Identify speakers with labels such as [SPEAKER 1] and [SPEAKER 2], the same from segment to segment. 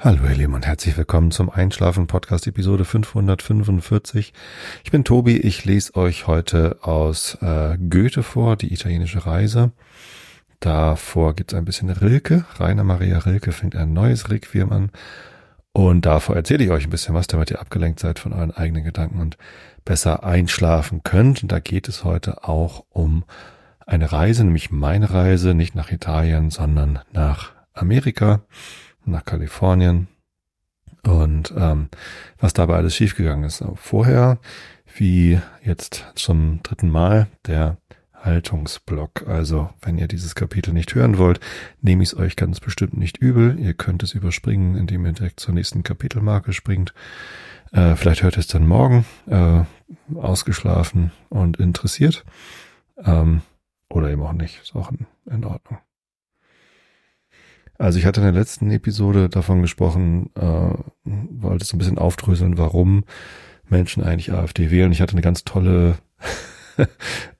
[SPEAKER 1] Hallo ihr Lieben und herzlich willkommen zum Einschlafen Podcast Episode 545. Ich bin Tobi, ich lese euch heute aus äh, Goethe vor, die italienische Reise. Davor gibt's ein bisschen Rilke. Rainer Maria Rilke fängt ein neues Requiem an. Und davor erzähle ich euch ein bisschen was, damit ihr abgelenkt seid von euren eigenen Gedanken und besser einschlafen könnt. Und da geht es heute auch um eine Reise, nämlich meine Reise, nicht nach Italien, sondern nach Amerika nach Kalifornien und ähm, was dabei alles schiefgegangen ist. Vorher, wie jetzt zum dritten Mal, der Haltungsblock. Also, wenn ihr dieses Kapitel nicht hören wollt, nehme ich es euch ganz bestimmt nicht übel. Ihr könnt es überspringen, indem ihr direkt zur nächsten Kapitelmarke springt. Äh, vielleicht hört es dann morgen, äh, ausgeschlafen und interessiert. Ähm, oder eben auch nicht. Ist auch in Ordnung. Also ich hatte in der letzten Episode davon gesprochen, äh, wollte es ein bisschen aufdröseln, warum Menschen eigentlich AfD wählen. Ich hatte eine ganz tolle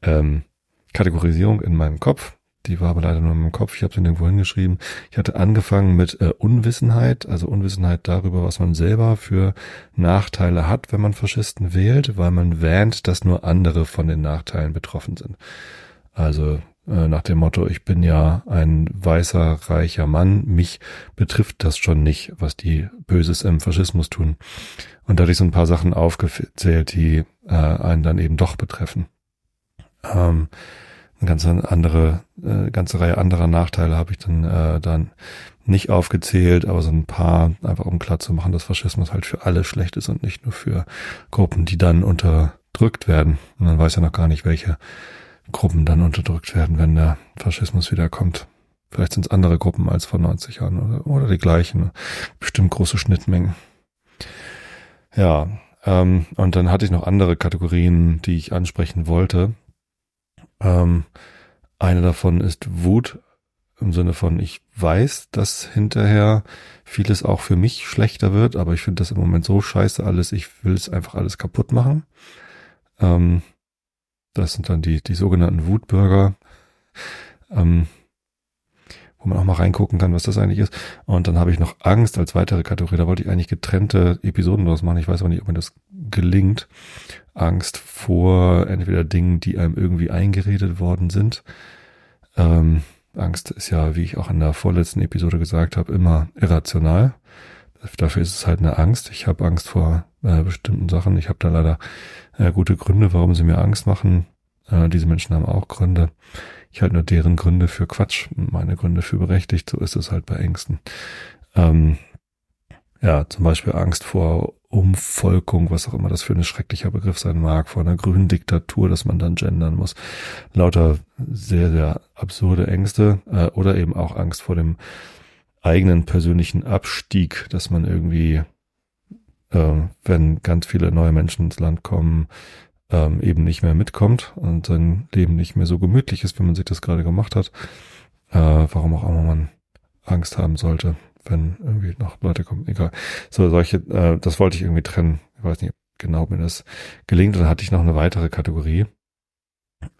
[SPEAKER 1] ähm, Kategorisierung in meinem Kopf. Die war aber leider nur in meinem Kopf. Ich habe sie nirgendwo hingeschrieben. Ich hatte angefangen mit äh, Unwissenheit, also Unwissenheit darüber, was man selber für Nachteile hat, wenn man Faschisten wählt, weil man wähnt, dass nur andere von den Nachteilen betroffen sind. Also nach dem Motto, ich bin ja ein weißer, reicher Mann, mich betrifft das schon nicht, was die Böses im Faschismus tun. Und da hatte ich so ein paar Sachen aufgezählt, die äh, einen dann eben doch betreffen. Ähm, eine ganze andere, äh, ganze Reihe anderer Nachteile habe ich dann äh, dann nicht aufgezählt, aber so ein paar, einfach um klar zu machen, dass Faschismus halt für alle schlecht ist und nicht nur für Gruppen, die dann unterdrückt werden. Und man weiß ja noch gar nicht, welche Gruppen dann unterdrückt werden, wenn der Faschismus wiederkommt. Vielleicht sind es andere Gruppen als vor 90 Jahren oder, oder die gleichen. Bestimmt große Schnittmengen. Ja, ähm, und dann hatte ich noch andere Kategorien, die ich ansprechen wollte. Ähm, eine davon ist Wut im Sinne von, ich weiß, dass hinterher vieles auch für mich schlechter wird, aber ich finde das im Moment so scheiße alles, ich will es einfach alles kaputt machen. Ähm, das sind dann die, die sogenannten Wutbürger, ähm, wo man auch mal reingucken kann, was das eigentlich ist. Und dann habe ich noch Angst als weitere Kategorie. Da wollte ich eigentlich getrennte Episoden draus machen. Ich weiß aber nicht, ob mir das gelingt. Angst vor entweder Dingen, die einem irgendwie eingeredet worden sind. Ähm, Angst ist ja, wie ich auch in der vorletzten Episode gesagt habe, immer irrational. Dafür ist es halt eine Angst. Ich habe Angst vor äh, bestimmten Sachen. Ich habe da leider äh, gute Gründe, warum sie mir Angst machen. Äh, diese Menschen haben auch Gründe. Ich halte nur deren Gründe für Quatsch, meine Gründe für berechtigt. So ist es halt bei Ängsten. Ähm, ja, zum Beispiel Angst vor Umvolkung, was auch immer das für ein schrecklicher Begriff sein mag, vor einer grünen Diktatur, dass man dann gendern muss. Lauter sehr, sehr absurde Ängste äh, oder eben auch Angst vor dem eigenen persönlichen Abstieg, dass man irgendwie äh, wenn ganz viele neue Menschen ins Land kommen, ähm, eben nicht mehr mitkommt und sein Leben nicht mehr so gemütlich ist, wie man sich das gerade gemacht hat. Äh, warum auch immer man Angst haben sollte, wenn irgendwie noch Leute kommen. Egal. So, solche, äh, das wollte ich irgendwie trennen. Ich weiß nicht genau, ob mir das gelingt. Dann hatte ich noch eine weitere Kategorie.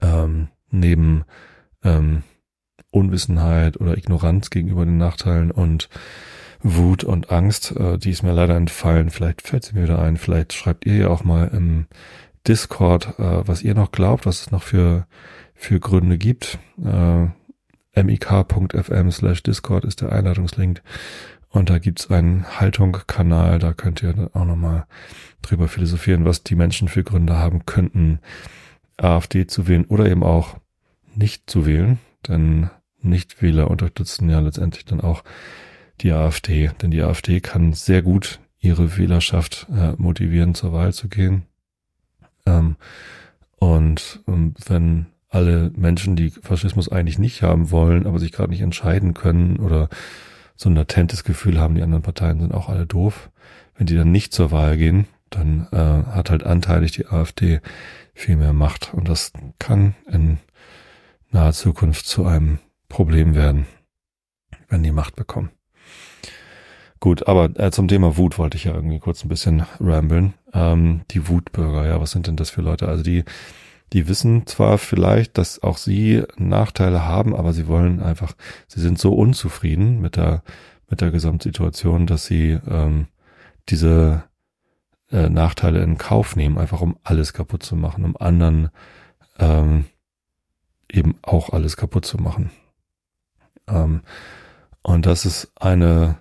[SPEAKER 1] Ähm, neben ähm, Unwissenheit oder Ignoranz gegenüber den Nachteilen und Wut und Angst, äh, die ist mir leider entfallen. Vielleicht fällt sie mir wieder ein. Vielleicht schreibt ihr ja auch mal im Discord, äh, was ihr noch glaubt, was es noch für, für Gründe gibt. Äh, mik.fm slash Discord ist der Einladungslink. Und da gibt's einen Haltung-Kanal, da könnt ihr auch nochmal drüber philosophieren, was die Menschen für Gründe haben könnten, AfD zu wählen oder eben auch nicht zu wählen. Denn Nichtwähler unterstützen ja letztendlich dann auch die AfD. Denn die AfD kann sehr gut ihre Wählerschaft äh, motivieren, zur Wahl zu gehen. Ähm, und ähm, wenn alle Menschen, die Faschismus eigentlich nicht haben wollen, aber sich gerade nicht entscheiden können oder so ein latentes Gefühl haben, die anderen Parteien sind auch alle doof, wenn die dann nicht zur Wahl gehen, dann äh, hat halt anteilig die AfD viel mehr Macht. Und das kann in naher Zukunft zu einem Problem werden, wenn die Macht bekommen. Gut, aber äh, zum Thema Wut wollte ich ja irgendwie kurz ein bisschen ramblen. Ähm, die Wutbürger, ja, was sind denn das für Leute? Also die, die wissen zwar vielleicht, dass auch sie Nachteile haben, aber sie wollen einfach, sie sind so unzufrieden mit der mit der Gesamtsituation, dass sie ähm, diese äh, Nachteile in Kauf nehmen, einfach um alles kaputt zu machen, um anderen ähm, eben auch alles kaputt zu machen. Ähm, und das ist eine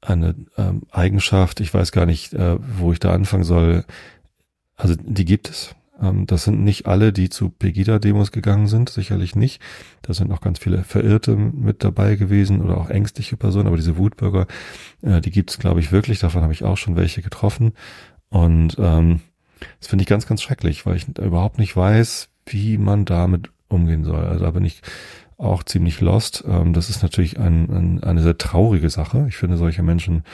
[SPEAKER 1] eine ähm, Eigenschaft, ich weiß gar nicht, äh, wo ich da anfangen soll. Also die gibt es. Ähm, das sind nicht alle, die zu Pegida-Demos gegangen sind, sicherlich nicht. Da sind auch ganz viele Verirrte mit dabei gewesen oder auch ängstliche Personen, aber diese Wutbürger, äh, die gibt es, glaube ich, wirklich. Davon habe ich auch schon welche getroffen. Und ähm, das finde ich ganz, ganz schrecklich, weil ich überhaupt nicht weiß, wie man damit umgehen soll. Also da bin ich auch ziemlich lost. Ähm, das ist natürlich ein, ein, eine sehr traurige Sache. Ich finde solche Menschen,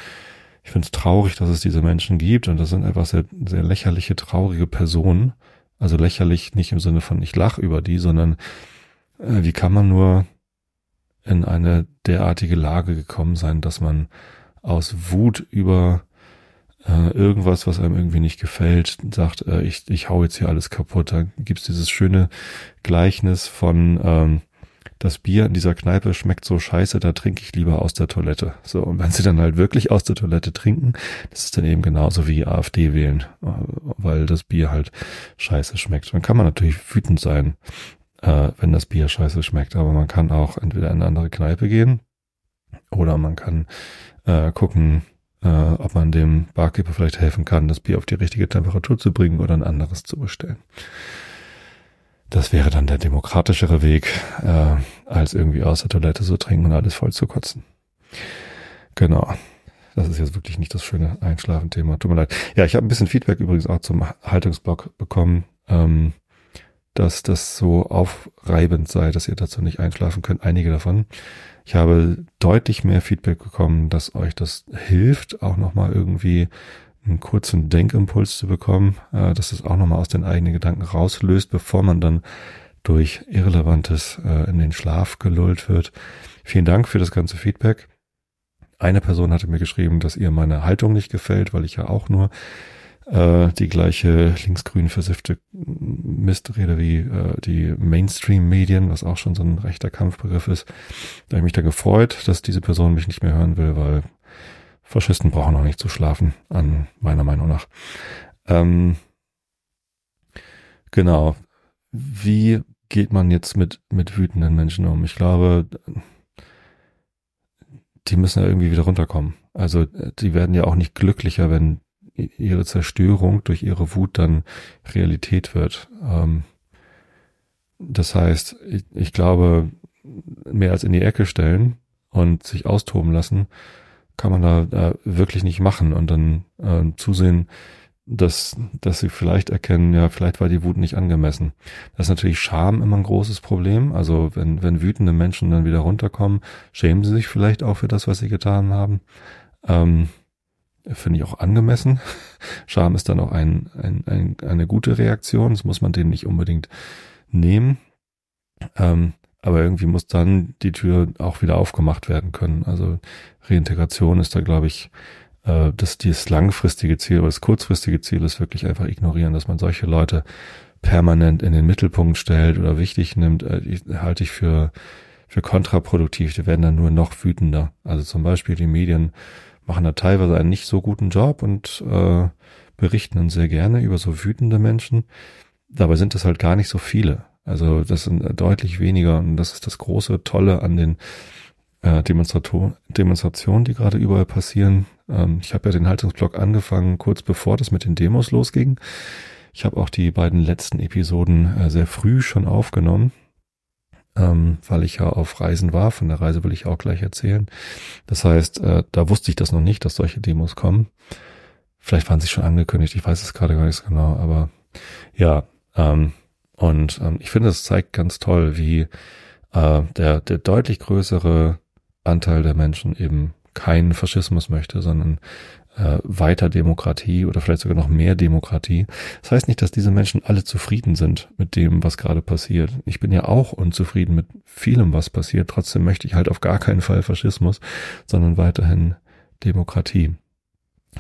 [SPEAKER 1] ich finde es traurig, dass es diese Menschen gibt und das sind einfach sehr, sehr lächerliche, traurige Personen. Also lächerlich nicht im Sinne von ich lach über die, sondern äh, wie kann man nur in eine derartige Lage gekommen sein, dass man aus Wut über äh, irgendwas, was einem irgendwie nicht gefällt, sagt, äh, ich, ich hau jetzt hier alles kaputt. Da gibt's dieses schöne Gleichnis von ähm, das Bier in dieser Kneipe schmeckt so scheiße, da trinke ich lieber aus der Toilette. So, und wenn sie dann halt wirklich aus der Toilette trinken, das ist dann eben genauso wie AfD wählen, äh, weil das Bier halt scheiße schmeckt. Dann kann man natürlich wütend sein, äh, wenn das Bier scheiße schmeckt, aber man kann auch entweder in eine andere Kneipe gehen oder man kann äh, gucken, ob man dem Barkeeper vielleicht helfen kann, das Bier auf die richtige Temperatur zu bringen oder ein anderes zu bestellen. Das wäre dann der demokratischere Weg, äh, als irgendwie aus der Toilette zu trinken und alles voll zu kotzen. Genau. Das ist jetzt wirklich nicht das schöne Einschlafen-Thema. Tut mir leid. Ja, ich habe ein bisschen Feedback übrigens auch zum Haltungsblock bekommen, ähm, dass das so aufreibend sei, dass ihr dazu nicht einschlafen könnt. Einige davon. Ich habe deutlich mehr Feedback bekommen, dass euch das hilft, auch nochmal irgendwie einen kurzen Denkimpuls zu bekommen, äh, dass es auch nochmal aus den eigenen Gedanken rauslöst, bevor man dann durch Irrelevantes äh, in den Schlaf gelullt wird. Vielen Dank für das ganze Feedback. Eine Person hatte mir geschrieben, dass ihr meine Haltung nicht gefällt, weil ich ja auch nur äh, die gleiche linksgrün versiffte Mistrede wie äh, die Mainstream-Medien, was auch schon so ein rechter Kampfbegriff ist. Da habe ich mich dann gefreut, dass diese Person mich nicht mehr hören will, weil Faschisten brauchen auch nicht zu schlafen, an meiner Meinung nach. Ähm, genau. Wie geht man jetzt mit, mit wütenden Menschen um? Ich glaube, die müssen ja irgendwie wieder runterkommen. Also die werden ja auch nicht glücklicher, wenn ihre Zerstörung durch ihre Wut dann Realität wird. Ähm, das heißt, ich, ich glaube, mehr als in die Ecke stellen und sich austoben lassen, kann man da, da wirklich nicht machen und dann äh, zusehen, dass, dass sie vielleicht erkennen, ja, vielleicht war die Wut nicht angemessen. Das ist natürlich Scham immer ein großes Problem. Also wenn, wenn wütende Menschen dann wieder runterkommen, schämen sie sich vielleicht auch für das, was sie getan haben. Ähm, Finde ich auch angemessen. Scham ist dann auch ein, ein, ein, eine gute Reaktion. Das muss man denen nicht unbedingt nehmen. Ähm, aber irgendwie muss dann die Tür auch wieder aufgemacht werden können. Also Reintegration ist da, glaube ich, äh, das, das langfristige Ziel, aber das kurzfristige Ziel ist wirklich einfach ignorieren, dass man solche Leute permanent in den Mittelpunkt stellt oder wichtig nimmt, äh, halte ich für, für kontraproduktiv. Die werden dann nur noch wütender. Also zum Beispiel die Medien machen da teilweise einen nicht so guten Job und äh, berichten dann sehr gerne über so wütende Menschen. Dabei sind es halt gar nicht so viele. Also das sind deutlich weniger und das ist das große Tolle an den äh, Demonstrationen, die gerade überall passieren. Ähm, ich habe ja den Haltungsblock angefangen, kurz bevor das mit den Demos losging. Ich habe auch die beiden letzten Episoden äh, sehr früh schon aufgenommen, ähm, weil ich ja auf Reisen war. Von der Reise will ich auch gleich erzählen. Das heißt, äh, da wusste ich das noch nicht, dass solche Demos kommen. Vielleicht waren sie schon angekündigt, ich weiß es gerade gar nicht so genau, aber ja, ähm, und ähm, ich finde, es zeigt ganz toll, wie äh, der, der deutlich größere Anteil der Menschen eben keinen Faschismus möchte, sondern äh, weiter Demokratie oder vielleicht sogar noch mehr Demokratie. Das heißt nicht, dass diese Menschen alle zufrieden sind mit dem, was gerade passiert. Ich bin ja auch unzufrieden mit vielem, was passiert. Trotzdem möchte ich halt auf gar keinen Fall Faschismus, sondern weiterhin Demokratie.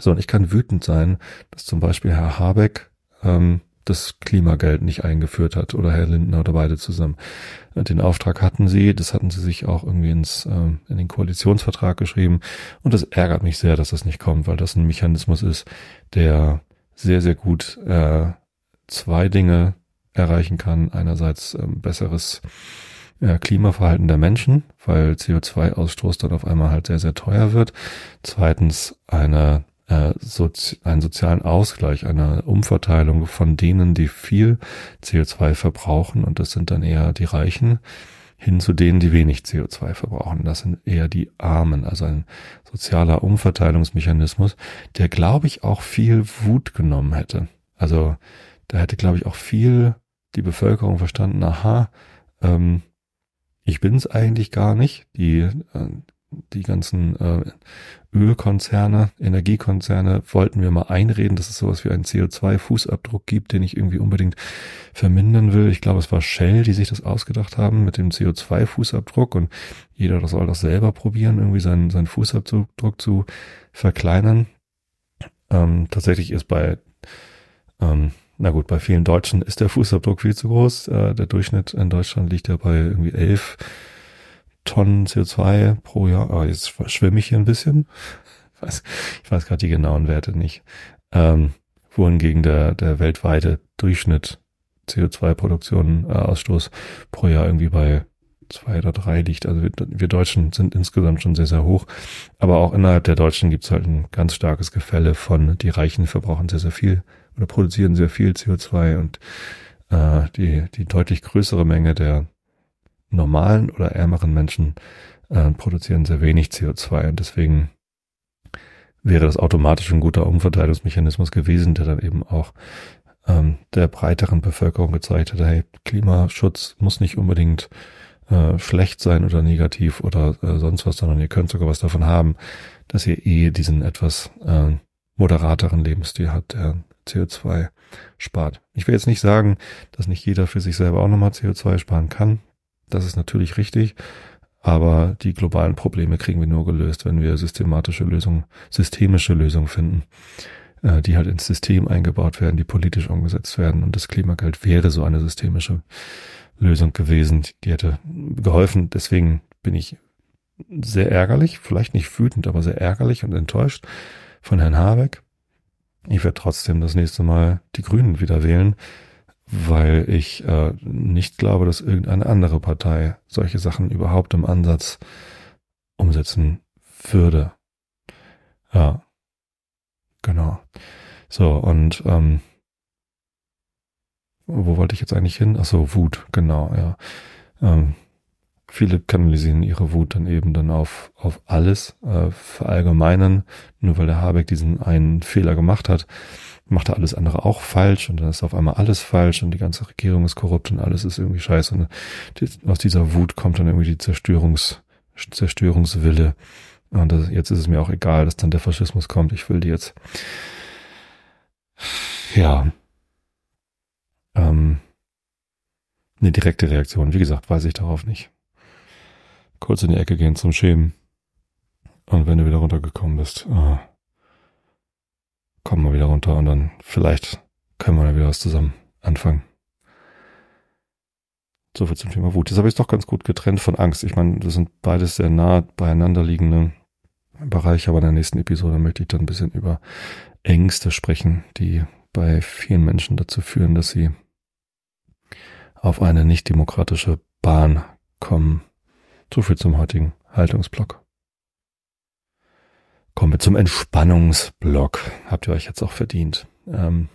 [SPEAKER 1] So, und ich kann wütend sein, dass zum Beispiel Herr Habeck ähm, das Klimageld nicht eingeführt hat oder Herr Lindner oder beide zusammen. Den Auftrag hatten sie, das hatten sie sich auch irgendwie ins, äh, in den Koalitionsvertrag geschrieben und das ärgert mich sehr, dass das nicht kommt, weil das ein Mechanismus ist, der sehr, sehr gut äh, zwei Dinge erreichen kann. Einerseits ähm, besseres äh, Klimaverhalten der Menschen, weil CO2-Ausstoß dann auf einmal halt sehr, sehr teuer wird. Zweitens eine äh, sozi einen sozialen Ausgleich, eine Umverteilung von denen, die viel CO2 verbrauchen, und das sind dann eher die Reichen, hin zu denen, die wenig CO2 verbrauchen. Das sind eher die Armen, also ein sozialer Umverteilungsmechanismus, der, glaube ich, auch viel Wut genommen hätte. Also da hätte, glaube ich, auch viel die Bevölkerung verstanden, aha, ähm, ich bin es eigentlich gar nicht. Die, äh, die ganzen äh, Ölkonzerne, Energiekonzerne wollten wir mal einreden, dass es sowas wie einen CO2-Fußabdruck gibt, den ich irgendwie unbedingt vermindern will. Ich glaube, es war Shell, die sich das ausgedacht haben mit dem CO2-Fußabdruck und jeder soll das selber probieren, irgendwie seinen, seinen Fußabdruck zu verkleinern. Ähm, tatsächlich ist bei, ähm, na gut, bei vielen Deutschen ist der Fußabdruck viel zu groß. Äh, der Durchschnitt in Deutschland liegt ja bei irgendwie elf Tonnen CO2 pro Jahr. Oh, jetzt schwimme ich hier ein bisschen. Ich weiß, ich weiß gerade die genauen Werte nicht. Ähm, wohingegen der, der weltweite Durchschnitt CO2-Produktion, äh, Ausstoß pro Jahr irgendwie bei zwei oder drei liegt. Also wir, wir Deutschen sind insgesamt schon sehr, sehr hoch. Aber auch innerhalb der Deutschen gibt es halt ein ganz starkes Gefälle von, die Reichen verbrauchen sehr, sehr viel oder produzieren sehr viel CO2 und äh, die, die deutlich größere Menge der normalen oder ärmeren Menschen äh, produzieren sehr wenig CO2 und deswegen wäre das automatisch ein guter Umverteilungsmechanismus gewesen, der dann eben auch ähm, der breiteren Bevölkerung gezeigt hat, hey, Klimaschutz muss nicht unbedingt äh, schlecht sein oder negativ oder äh, sonst was, sondern ihr könnt sogar was davon haben, dass ihr eh diesen etwas äh, moderateren Lebensstil habt, der CO2 spart. Ich will jetzt nicht sagen, dass nicht jeder für sich selber auch nochmal CO2 sparen kann. Das ist natürlich richtig. Aber die globalen Probleme kriegen wir nur gelöst, wenn wir systematische Lösungen, systemische Lösungen finden, äh, die halt ins System eingebaut werden, die politisch umgesetzt werden. Und das Klimageld wäre so eine systemische Lösung gewesen, die hätte geholfen. Deswegen bin ich sehr ärgerlich, vielleicht nicht wütend, aber sehr ärgerlich und enttäuscht von Herrn Habeck. Ich werde trotzdem das nächste Mal die Grünen wieder wählen, weil ich äh, nicht glaube, dass irgendeine andere Partei solche Sachen überhaupt im Ansatz umsetzen würde. Ja, genau. So, und ähm, wo wollte ich jetzt eigentlich hin? Ach so, Wut, genau, ja. Ähm, viele kanalisieren ihre Wut dann eben dann auf, auf alles, äh, verallgemeinern, nur weil der Habeck diesen einen Fehler gemacht hat macht er alles andere auch falsch und dann ist auf einmal alles falsch und die ganze Regierung ist korrupt und alles ist irgendwie scheiße. Und aus dieser Wut kommt dann irgendwie die Zerstörungs, Zerstörungswille. Und das, jetzt ist es mir auch egal, dass dann der Faschismus kommt. Ich will die jetzt. Ja. Ähm, eine direkte Reaktion. Wie gesagt, weiß ich darauf nicht. Kurz in die Ecke gehen zum Schämen. Und wenn du wieder runtergekommen bist, oh, kommen wir wieder runter und dann vielleicht können wir wieder was zusammen anfangen. So viel zum Thema Wut. Jetzt habe ich es doch ganz gut getrennt von Angst. Ich meine, das sind beides sehr nah beieinander liegende Bereiche, aber in der nächsten Episode möchte ich dann ein bisschen über Ängste sprechen, die bei vielen Menschen dazu führen, dass sie auf eine nicht demokratische Bahn kommen. So viel zum heutigen Haltungsblock. Kommen wir zum Entspannungsblock. Habt ihr euch jetzt auch verdient. Ähm,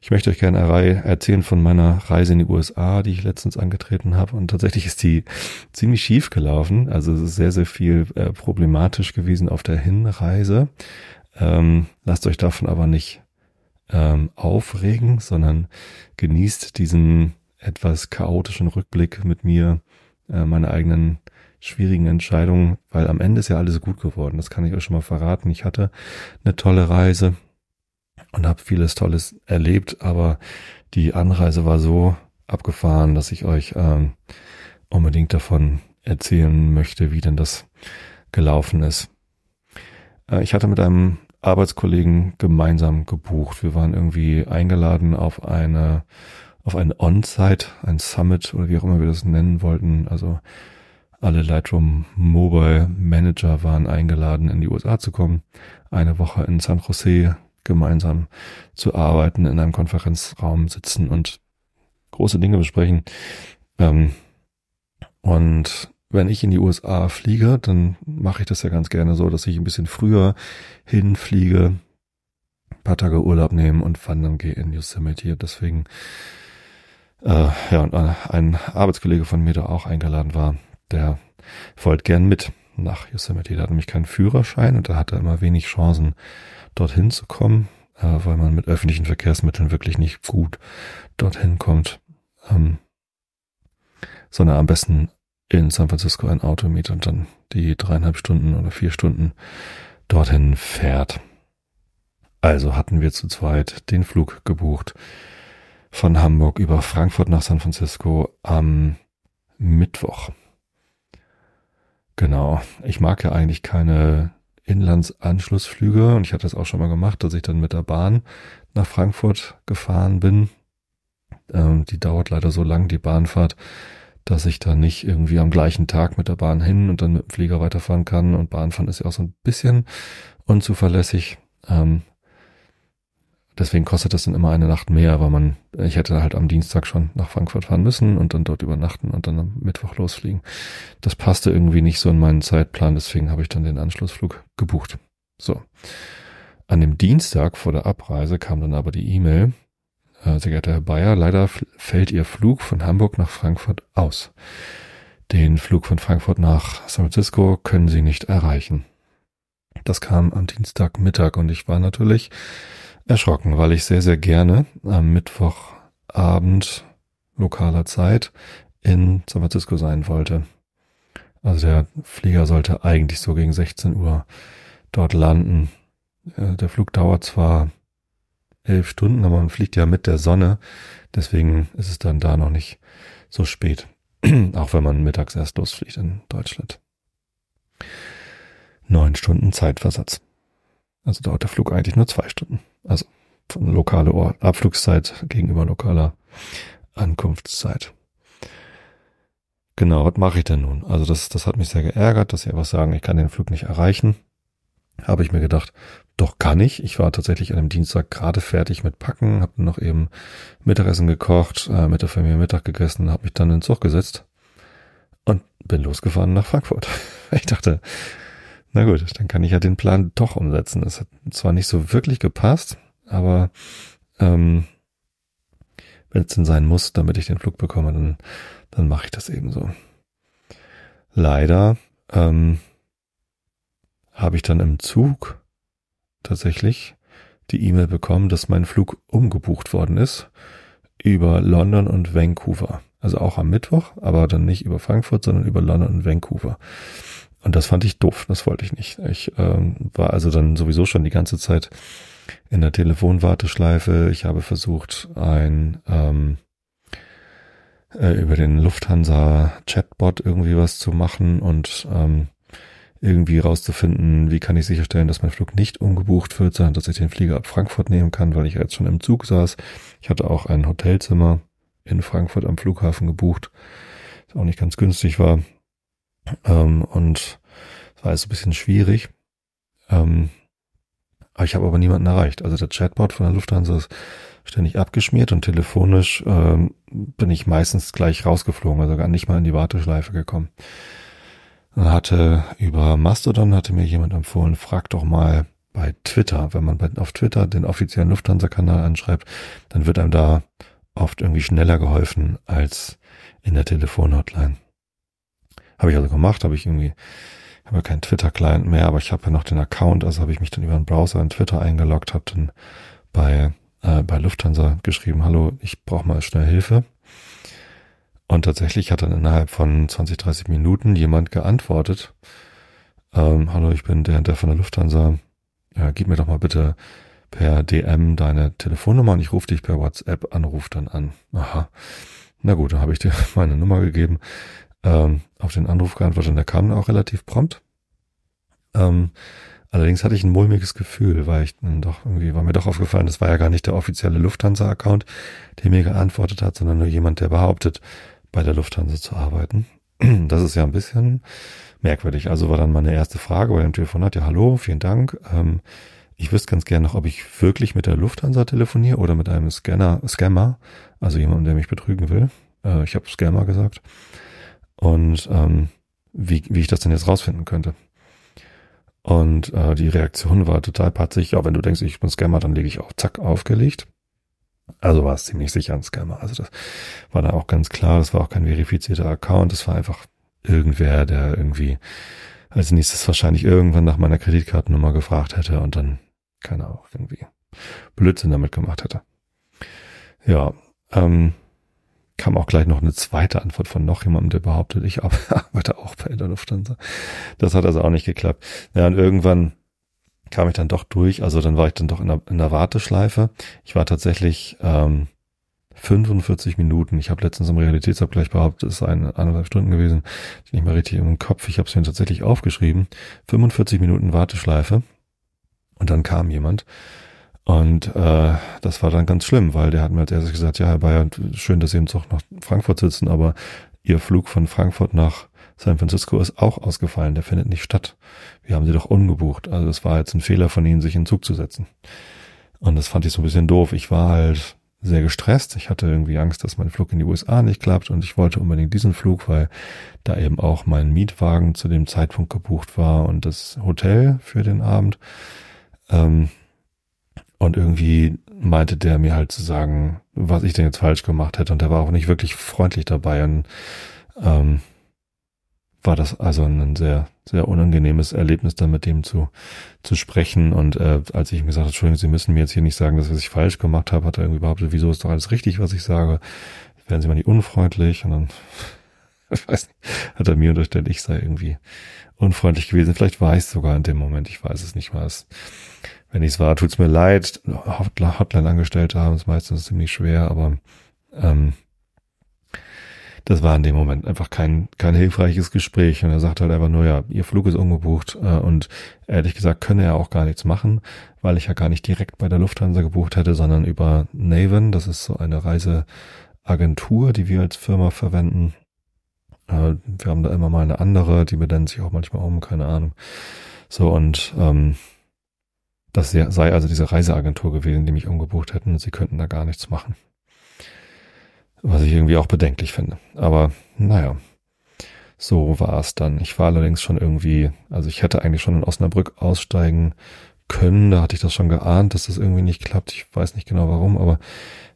[SPEAKER 1] ich möchte euch gerne erzählen von meiner Reise in die USA, die ich letztens angetreten habe. Und tatsächlich ist die ziemlich schief gelaufen. Also es ist sehr, sehr viel äh, problematisch gewesen auf der Hinreise. Ähm, lasst euch davon aber nicht ähm, aufregen, sondern genießt diesen etwas chaotischen Rückblick mit mir, äh, meine eigenen schwierigen Entscheidungen, weil am Ende ist ja alles gut geworden. Das kann ich euch schon mal verraten. Ich hatte eine tolle Reise und habe vieles Tolles erlebt, aber die Anreise war so abgefahren, dass ich euch ähm, unbedingt davon erzählen möchte, wie denn das gelaufen ist. Äh, ich hatte mit einem Arbeitskollegen gemeinsam gebucht. Wir waren irgendwie eingeladen auf eine, auf ein On-Site, ein Summit oder wie auch immer wir das nennen wollten. Also alle Lightroom Mobile Manager waren eingeladen, in die USA zu kommen, eine Woche in San Jose gemeinsam zu arbeiten, in einem Konferenzraum sitzen und große Dinge besprechen. Ähm, und wenn ich in die USA fliege, dann mache ich das ja ganz gerne so, dass ich ein bisschen früher hinfliege, ein paar Tage Urlaub nehmen und wandern gehe in Yosemite. Deswegen, äh, ja, und ein Arbeitskollege von mir, der auch eingeladen war, der wollte gern mit nach Yosemite. Der hat nämlich keinen Führerschein und da hat er immer wenig Chancen, dorthin zu kommen, äh, weil man mit öffentlichen Verkehrsmitteln wirklich nicht gut dorthin kommt. Ähm, sondern am besten in San Francisco ein Auto mietet und dann die dreieinhalb Stunden oder vier Stunden dorthin fährt. Also hatten wir zu zweit den Flug gebucht von Hamburg über Frankfurt nach San Francisco am Mittwoch. Genau. Ich mag ja eigentlich keine Inlandsanschlussflüge und ich hatte das auch schon mal gemacht, dass ich dann mit der Bahn nach Frankfurt gefahren bin. Ähm, die dauert leider so lang, die Bahnfahrt, dass ich da nicht irgendwie am gleichen Tag mit der Bahn hin und dann mit dem Flieger weiterfahren kann. Und Bahnfahren ist ja auch so ein bisschen unzuverlässig. Ähm, deswegen kostet das dann immer eine Nacht mehr, weil man, ich hätte halt am Dienstag schon nach Frankfurt fahren müssen und dann dort übernachten und dann am Mittwoch losfliegen. Das passte irgendwie nicht so in meinen Zeitplan, deswegen habe ich dann den Anschlussflug gebucht. So. An dem Dienstag vor der Abreise kam dann aber die E-Mail, äh, sehr geehrter Herr Bayer, leider fällt Ihr Flug von Hamburg nach Frankfurt aus. Den Flug von Frankfurt nach San Francisco können Sie nicht erreichen. Das kam am Dienstagmittag und ich war natürlich erschrocken, weil ich sehr, sehr gerne am Mittwochabend lokaler Zeit in San Francisco sein wollte. Also der Flieger sollte eigentlich so gegen 16 Uhr dort landen. Äh, der Flug dauert zwar elf Stunden, aber man fliegt ja mit der Sonne. Deswegen ist es dann da noch nicht so spät. Auch wenn man mittags erst losfliegt in Deutschland. Neun Stunden Zeitversatz. Also dauert der Flug eigentlich nur zwei Stunden. Also von lokale Ort, Abflugszeit gegenüber lokaler Ankunftszeit. Genau, was mache ich denn nun? Also das, das hat mich sehr geärgert, dass sie einfach sagen, ich kann den Flug nicht erreichen. Habe ich mir gedacht, doch kann ich. Ich war tatsächlich an dem Dienstag gerade fertig mit Packen, habe noch eben Mittagessen gekocht, äh, mit der Familie Mittag gegessen, habe mich dann in den Zug gesetzt und bin losgefahren nach Frankfurt. Ich dachte, na gut, dann kann ich ja den Plan doch umsetzen. Es hat zwar nicht so wirklich gepasst, aber ähm, wenn es denn sein muss, damit ich den Flug bekomme, dann, dann mache ich das eben so. Leider ähm, habe ich dann im Zug tatsächlich die E-Mail bekommen, dass mein Flug umgebucht worden ist über London und Vancouver. Also auch am Mittwoch, aber dann nicht über Frankfurt, sondern über London und Vancouver. Und das fand ich doof, das wollte ich nicht. Ich ähm, war also dann sowieso schon die ganze Zeit in der Telefonwarteschleife. Ich habe versucht, ein ähm, äh, über den Lufthansa Chatbot irgendwie was zu machen und ähm, irgendwie rauszufinden, wie kann ich sicherstellen, dass mein Flug nicht umgebucht wird, sondern dass ich den Flieger ab Frankfurt nehmen kann, weil ich jetzt schon im Zug saß. Ich hatte auch ein Hotelzimmer in Frankfurt am Flughafen gebucht, das auch nicht ganz günstig war. Ähm, und es war alles ein bisschen schwierig. Ähm, ich habe aber niemanden erreicht. Also der Chatbot von der Lufthansa ist ständig abgeschmiert und telefonisch ähm, bin ich meistens gleich rausgeflogen, also gar nicht mal in die Warteschleife gekommen. Dann hatte über Mastodon hatte mir jemand empfohlen, frag doch mal bei Twitter. Wenn man auf Twitter den offiziellen Lufthansa-Kanal anschreibt, dann wird einem da oft irgendwie schneller geholfen als in der Telefonhotline. Habe ich also gemacht, habe ich irgendwie, habe keinen Twitter-Client mehr, aber ich habe ja noch den Account, also habe ich mich dann über einen Browser in Twitter eingeloggt, habe dann bei, äh, bei Lufthansa geschrieben, hallo, ich brauche mal schnell Hilfe. Und tatsächlich hat dann innerhalb von 20, 30 Minuten jemand geantwortet. Ähm, Hallo, ich bin der, der von der Lufthansa. Ja, gib mir doch mal bitte per DM deine Telefonnummer und ich rufe dich per WhatsApp anruf dann an. Aha. Na gut, dann habe ich dir meine Nummer gegeben, ähm, auf den Anruf geantwortet und der kam auch relativ prompt. Ähm, Allerdings hatte ich ein mulmiges Gefühl, weil ich dann doch irgendwie war mir doch aufgefallen, das war ja gar nicht der offizielle Lufthansa-Account, der mir geantwortet hat, sondern nur jemand, der behauptet, bei der Lufthansa zu arbeiten. Das ist ja ein bisschen merkwürdig. Also war dann meine erste Frage bei dem Telefonat, ja hallo, vielen Dank. Ähm, ich wüsste ganz gerne noch, ob ich wirklich mit der Lufthansa telefoniere oder mit einem Scanner, Scammer, also jemandem, der mich betrügen will. Äh, ich habe Scammer gesagt. Und ähm, wie, wie ich das denn jetzt rausfinden könnte. Und äh, die Reaktion war total patzig. Ja, wenn du denkst, ich bin Scammer, dann lege ich auch zack aufgelegt. Also war es ziemlich sicher ein Scammer. Also das war da auch ganz klar. Das war auch kein verifizierter Account. Das war einfach irgendwer, der irgendwie als nächstes wahrscheinlich irgendwann nach meiner Kreditkartennummer gefragt hätte und dann, keine Ahnung, irgendwie Blödsinn damit gemacht hätte. Ja, ähm, kam auch gleich noch eine zweite Antwort von noch jemandem, der behauptet, ich arbeite auch bei der Lufthansa. Das hat also auch nicht geklappt. Ja, und irgendwann kam ich dann doch durch, also dann war ich dann doch in der, in der Warteschleife. Ich war tatsächlich ähm, 45 Minuten. Ich habe letztens im Realitätsabgleich behauptet, es seien anderthalb Stunden gewesen. Ich nicht mal richtig im Kopf. Ich habe es mir tatsächlich aufgeschrieben. 45 Minuten Warteschleife. Und dann kam jemand und äh, das war dann ganz schlimm, weil der hat mir als erstes gesagt, ja, Herr Bayer, schön, dass Sie im Zug nach Frankfurt sitzen, aber Ihr Flug von Frankfurt nach San Francisco ist auch ausgefallen, der findet nicht statt. Wir haben Sie doch umgebucht. Also es war jetzt ein Fehler von Ihnen, sich in den Zug zu setzen. Und das fand ich so ein bisschen doof. Ich war halt sehr gestresst. Ich hatte irgendwie Angst, dass mein Flug in die USA nicht klappt und ich wollte unbedingt diesen Flug, weil da eben auch mein Mietwagen zu dem Zeitpunkt gebucht war und das Hotel für den Abend. Ähm, und irgendwie meinte der mir halt zu sagen, was ich denn jetzt falsch gemacht hätte. Und der war auch nicht wirklich freundlich dabei. Und ähm, war das also ein sehr, sehr unangenehmes Erlebnis, dann mit dem zu, zu sprechen. Und äh, als ich ihm gesagt habe, Entschuldigung, Sie müssen mir jetzt hier nicht sagen, dass ich falsch gemacht habe, hat er irgendwie behauptet, wieso ist doch alles richtig, was ich sage? Werden Sie mal nicht unfreundlich? Und dann, ich weiß nicht, hat er mir unterstellt, ich sei irgendwie unfreundlich gewesen. Vielleicht war ich es sogar in dem Moment, ich weiß es nicht mal. Wenn ich es war, tut's mir leid. Hotline-Angestellte haben es meistens ziemlich schwer, aber ähm, das war in dem Moment einfach kein, kein hilfreiches Gespräch. Und er sagt halt einfach nur, ja, ihr Flug ist umgebucht. Äh, und ehrlich gesagt könne er auch gar nichts machen, weil ich ja gar nicht direkt bei der Lufthansa gebucht hätte, sondern über Naven. Das ist so eine Reiseagentur, die wir als Firma verwenden. Äh, wir haben da immer mal eine andere, die benennen sich auch manchmal um, keine Ahnung. So, und ähm, das sei also diese Reiseagentur gewesen, die mich umgebucht hätten und sie könnten da gar nichts machen. Was ich irgendwie auch bedenklich finde. Aber naja, so war es dann. Ich war allerdings schon irgendwie, also ich hätte eigentlich schon in Osnabrück aussteigen können. Da hatte ich das schon geahnt, dass das irgendwie nicht klappt. Ich weiß nicht genau warum, aber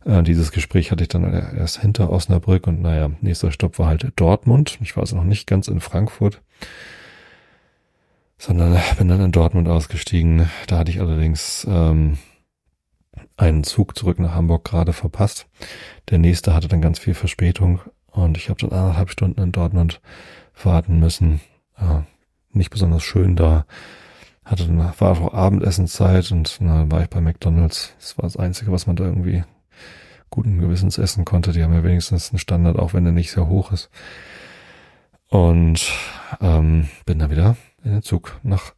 [SPEAKER 1] äh, dieses Gespräch hatte ich dann erst hinter Osnabrück und naja, nächster Stopp war halt Dortmund. Ich war also noch nicht ganz in Frankfurt sondern bin dann in Dortmund ausgestiegen. Da hatte ich allerdings ähm, einen Zug zurück nach Hamburg gerade verpasst. Der nächste hatte dann ganz viel Verspätung und ich habe dann anderthalb Stunden in Dortmund warten müssen. Äh, nicht besonders schön da. Hatte dann, war auch Abendessenszeit und na, war ich bei McDonalds. Das war das Einzige, was man da irgendwie guten Gewissens essen konnte. Die haben ja wenigstens einen Standard, auch wenn er nicht sehr hoch ist. Und ähm, bin dann wieder in den Zug nach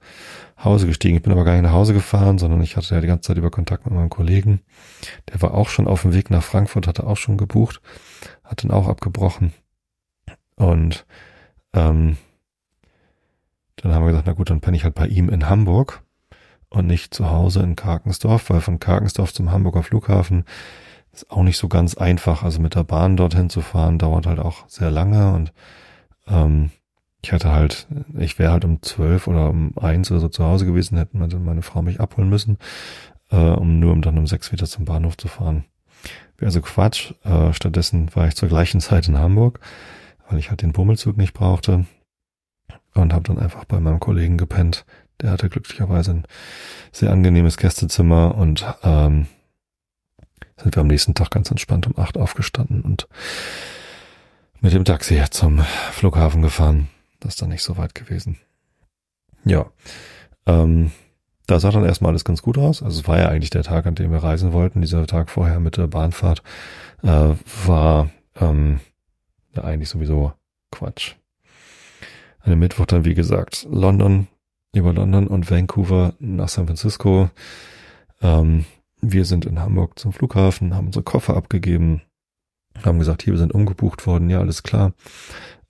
[SPEAKER 1] Hause gestiegen. Ich bin aber gar nicht nach Hause gefahren, sondern ich hatte ja die ganze Zeit über Kontakt mit meinem Kollegen. Der war auch schon auf dem Weg nach Frankfurt, hatte auch schon gebucht, hat dann auch abgebrochen. Und ähm, dann haben wir gesagt, na gut, dann penne ich halt bei ihm in Hamburg und nicht zu Hause in Karkensdorf, weil von Karkensdorf zum Hamburger Flughafen ist auch nicht so ganz einfach. Also mit der Bahn dorthin zu fahren, dauert halt auch sehr lange und ähm, ich hatte halt, ich wäre halt um zwölf oder um eins oder so zu Hause gewesen, hätten meine, meine Frau mich abholen müssen, äh, um nur um dann um sechs wieder zum Bahnhof zu fahren. Wäre also Quatsch. Äh, stattdessen war ich zur gleichen Zeit in Hamburg, weil ich halt den Bummelzug nicht brauchte und habe dann einfach bei meinem Kollegen gepennt. Der hatte glücklicherweise ein sehr angenehmes Gästezimmer und ähm, sind wir am nächsten Tag ganz entspannt um acht aufgestanden und mit dem Taxi zum Flughafen gefahren. Das ist dann nicht so weit gewesen. Ja. Ähm, da sah dann erstmal alles ganz gut aus. Also es war ja eigentlich der Tag, an dem wir reisen wollten. Dieser Tag vorher mit der Bahnfahrt äh, war ähm, ja eigentlich sowieso Quatsch. An dem Mittwoch dann, wie gesagt, London über London und Vancouver nach San Francisco. Ähm, wir sind in Hamburg zum Flughafen, haben unsere Koffer abgegeben, haben gesagt, hier, wir sind umgebucht worden, ja, alles klar.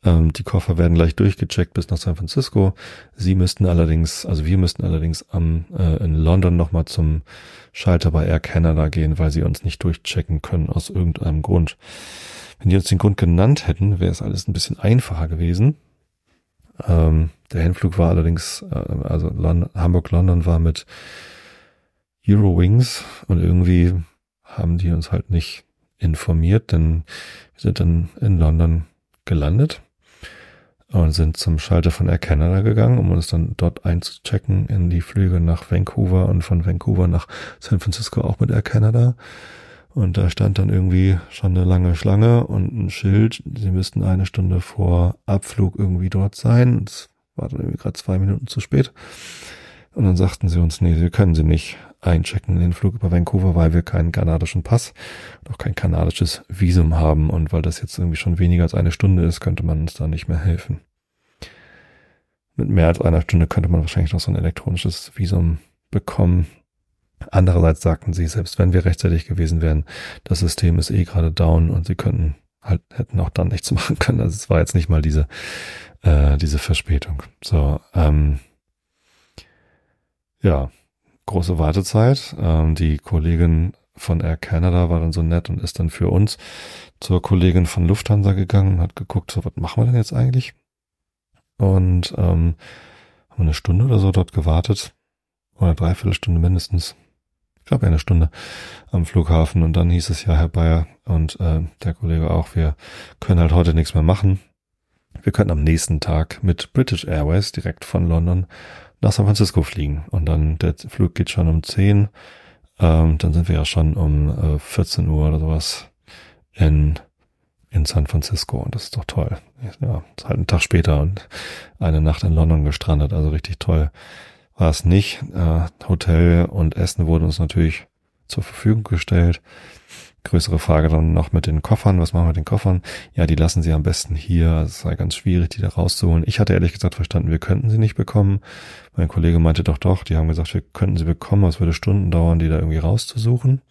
[SPEAKER 1] Ähm, die Koffer werden gleich durchgecheckt bis nach San Francisco. Sie müssten allerdings, also wir müssten allerdings am, äh, in London nochmal zum Schalter bei Air Canada gehen, weil sie uns nicht durchchecken können aus irgendeinem Grund. Wenn die uns den Grund genannt hätten, wäre es alles ein bisschen einfacher gewesen. Ähm, der Hinflug war allerdings, äh, also Hamburg-London war mit Eurowings und irgendwie haben die uns halt nicht informiert, denn wir sind dann in London gelandet und sind zum Schalter von Air Canada gegangen, um uns dann dort einzuchecken in die Flüge nach Vancouver und von Vancouver nach San Francisco auch mit Air Canada. Und da stand dann irgendwie schon eine lange Schlange und ein Schild, sie müssten eine Stunde vor Abflug irgendwie dort sein. Es war dann irgendwie gerade zwei Minuten zu spät. Und dann sagten sie uns, nee, wir können sie nicht einchecken in den Flug über Vancouver, weil wir keinen kanadischen Pass und kein kanadisches Visum haben. Und weil das jetzt irgendwie schon weniger als eine Stunde ist, könnte man uns da nicht mehr helfen. Mit mehr als einer Stunde könnte man wahrscheinlich noch so ein elektronisches Visum bekommen. Andererseits sagten sie, selbst wenn wir rechtzeitig gewesen wären, das System ist eh gerade down und sie könnten halt, hätten auch dann nichts machen können. Also es war jetzt nicht mal diese, äh, diese Verspätung. So, ähm, ja, große Wartezeit. Ähm, die Kollegin von Air Canada war dann so nett und ist dann für uns zur Kollegin von Lufthansa gegangen und hat geguckt, so, was machen wir denn jetzt eigentlich? Und ähm, haben eine Stunde oder so dort gewartet. Oder dreiviertel Stunde mindestens. Ich glaube eine Stunde am Flughafen. Und dann hieß es ja, Herr Bayer und äh, der Kollege auch, wir können halt heute nichts mehr machen. Wir können am nächsten Tag mit British Airways direkt von London nach San Francisco fliegen. Und dann, der Flug geht schon um 10. Ähm, dann sind wir ja schon um äh, 14 Uhr oder sowas in, in San Francisco. Und das ist doch toll. Ja, ist halt ein Tag später und eine Nacht in London gestrandet. Also richtig toll war es nicht. Äh, Hotel und Essen wurden uns natürlich zur Verfügung gestellt. Größere Frage dann noch mit den Koffern. Was machen wir mit den Koffern? Ja, die lassen sie am besten hier. Es sei ganz schwierig, die da rauszuholen. Ich hatte ehrlich gesagt verstanden, wir könnten sie nicht bekommen. Mein Kollege meinte doch doch, die haben gesagt, wir könnten sie bekommen, es würde Stunden dauern, die da irgendwie rauszusuchen.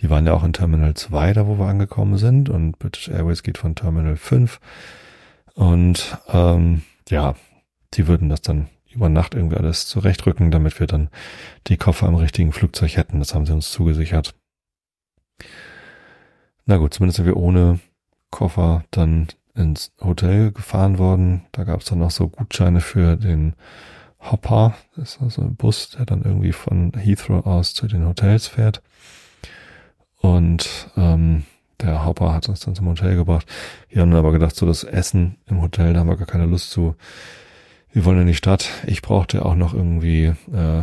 [SPEAKER 1] Die waren ja auch in Terminal 2, da wo wir angekommen sind. Und British Airways geht von Terminal 5. Und ähm, ja, die würden das dann über Nacht irgendwie alles zurechtrücken, damit wir dann die Koffer im richtigen Flugzeug hätten. Das haben sie uns zugesichert. Na gut, zumindest sind wir ohne Koffer dann ins Hotel gefahren worden. Da gab es dann noch so Gutscheine für den Hopper. Das ist also ein Bus, der dann irgendwie von Heathrow aus zu den Hotels fährt. Und ähm, der Hopper hat uns dann zum Hotel gebracht. Wir haben dann aber gedacht, so das Essen im Hotel, da haben wir gar keine Lust zu. Wir wollen in die Stadt. Ich brauchte auch noch irgendwie äh,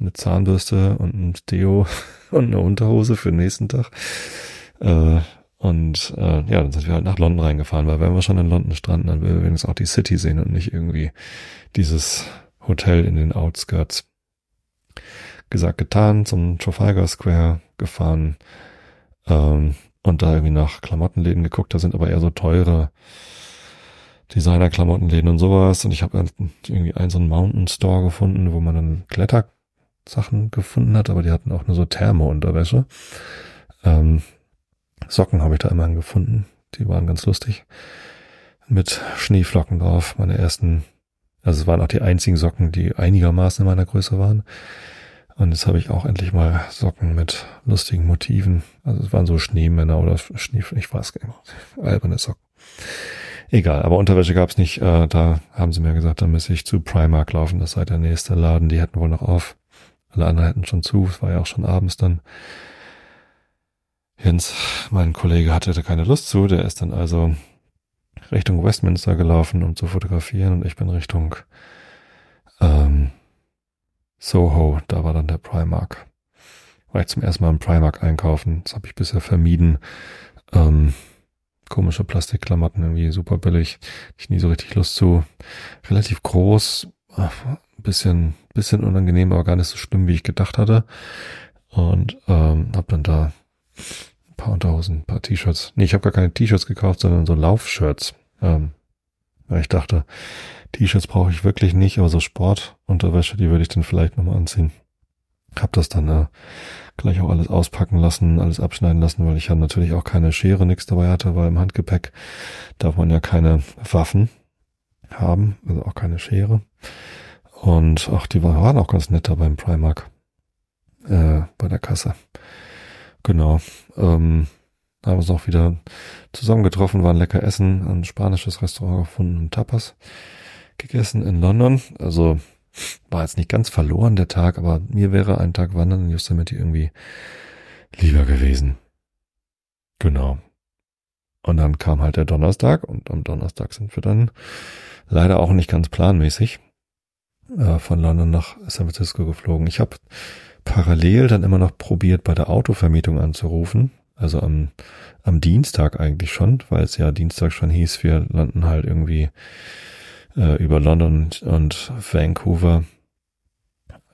[SPEAKER 1] eine Zahnbürste und ein Deo und eine Unterhose für den nächsten Tag. Äh, und äh, ja, dann sind wir halt nach London reingefahren, weil wenn wir schon in London stranden, dann will wir wenigstens auch die City sehen und nicht irgendwie dieses Hotel in den Outskirts. Gesagt, getan, zum Trafalgar Square gefahren ähm, und da irgendwie nach Klamottenläden geguckt. Da sind aber eher so teure Designer-Klamottenläden und sowas. Und ich habe irgendwie einen so einen Mountain Store gefunden, wo man dann Klettersachen gefunden hat, aber die hatten auch nur so Thermo-Unterwäsche. Ähm, Socken habe ich da immerhin gefunden. Die waren ganz lustig. Mit Schneeflocken drauf. Meine ersten, also es waren auch die einzigen Socken, die einigermaßen in meiner Größe waren. Und jetzt habe ich auch endlich mal Socken mit lustigen Motiven. Also es waren so Schneemänner oder Schnee, ich weiß gar nicht, alberne Socken. Egal, aber Unterwäsche gab es nicht. Äh, da haben sie mir gesagt, da müsse ich zu Primark laufen. Das sei der nächste Laden. Die hätten wohl noch auf. Alle anderen hätten schon zu. Es war ja auch schon abends dann. Jens, mein Kollege, hatte keine Lust zu. Der ist dann also Richtung Westminster gelaufen, um zu fotografieren. Und ich bin Richtung ähm, Soho. Da war dann der Primark. War ich zum ersten Mal im Primark einkaufen. Das habe ich bisher vermieden. Ähm, komische Plastikklamotten, irgendwie super billig. Ich nie so richtig Lust zu. Relativ groß, bisschen, bisschen unangenehm, aber gar nicht so schlimm, wie ich gedacht hatte. Und ähm, hab dann da ein paar Unterhosen, ein paar T-Shirts. Nee, ich habe gar keine T-Shirts gekauft, sondern so Laufshirts. Ähm, Weil ich dachte, T-Shirts brauche ich wirklich nicht, aber so Sportunterwäsche, die würde ich dann vielleicht nochmal anziehen. Hab das dann äh, gleich auch alles auspacken lassen, alles abschneiden lassen, weil ich ja natürlich auch keine Schere, nichts dabei hatte, weil im Handgepäck darf man ja keine Waffen haben, also auch keine Schere. Und auch die waren auch ganz nett da beim Primark äh, bei der Kasse. Genau. Ähm, haben uns auch wieder zusammengetroffen, waren lecker essen, ein spanisches Restaurant gefunden, Tapas gegessen in London. Also war jetzt nicht ganz verloren der Tag, aber mir wäre ein Tag Wandern in Yosemite irgendwie lieber gewesen. Genau. Und dann kam halt der Donnerstag und am Donnerstag sind wir dann leider auch nicht ganz planmäßig äh, von London nach San Francisco geflogen. Ich habe parallel dann immer noch probiert, bei der Autovermietung anzurufen. Also am, am Dienstag eigentlich schon, weil es ja Dienstag schon hieß, wir landen halt irgendwie äh, über London und Vancouver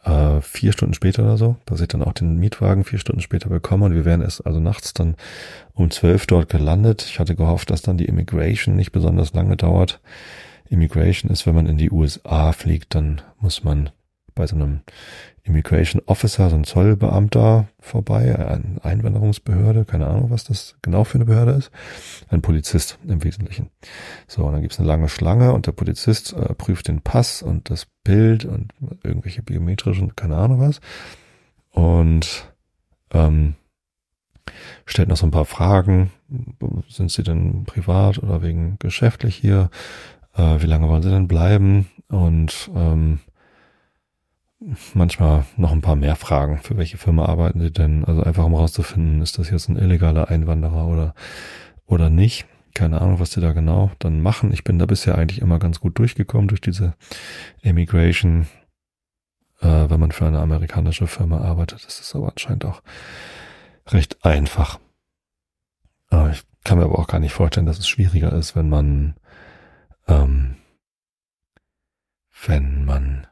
[SPEAKER 1] äh, vier Stunden später oder so, dass ich dann auch den Mietwagen vier Stunden später bekomme und wir wären erst also nachts dann um zwölf dort gelandet. Ich hatte gehofft, dass dann die Immigration nicht besonders lange dauert. Immigration ist, wenn man in die USA fliegt, dann muss man bei so einem Immigration Officer, so ein Zollbeamter vorbei, eine Einwanderungsbehörde, keine Ahnung, was das genau für eine Behörde ist. Ein Polizist im Wesentlichen. So, und dann gibt's eine lange Schlange und der Polizist äh, prüft den Pass und das Bild und irgendwelche biometrischen, keine Ahnung was. Und ähm, stellt noch so ein paar Fragen. Sind Sie denn privat oder wegen geschäftlich hier? Äh, wie lange wollen Sie denn bleiben? Und ähm, manchmal noch ein paar mehr Fragen. Für welche Firma arbeiten Sie denn? Also einfach um herauszufinden, ist das jetzt ein illegaler Einwanderer oder, oder nicht. Keine Ahnung, was die da genau dann machen. Ich bin da bisher eigentlich immer ganz gut durchgekommen durch diese Immigration, äh, wenn man für eine amerikanische Firma arbeitet. Das ist aber anscheinend auch recht einfach. Aber ich kann mir aber auch gar nicht vorstellen, dass es schwieriger ist, wenn man, ähm, wenn man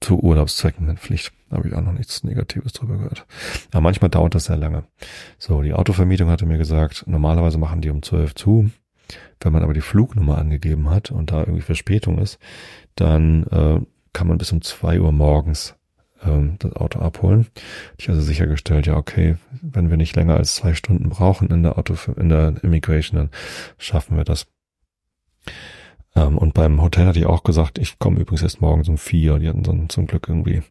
[SPEAKER 1] zu Urlaubszwecken in Pflicht. Habe ich auch noch nichts Negatives drüber gehört. Aber manchmal dauert das sehr lange. So, die Autovermietung hatte mir gesagt, normalerweise machen die um 12 zu. Wenn man aber die Flugnummer angegeben hat und da irgendwie Verspätung ist, dann äh, kann man bis um zwei Uhr morgens ähm, das Auto abholen. Ich also sichergestellt, ja okay, wenn wir nicht länger als zwei Stunden brauchen in der Auto in der Immigration, dann schaffen wir das. Ähm, und beim Hotel hatte ich auch gesagt, ich komme übrigens erst morgens um vier. Die hatten dann zum Glück irgendwie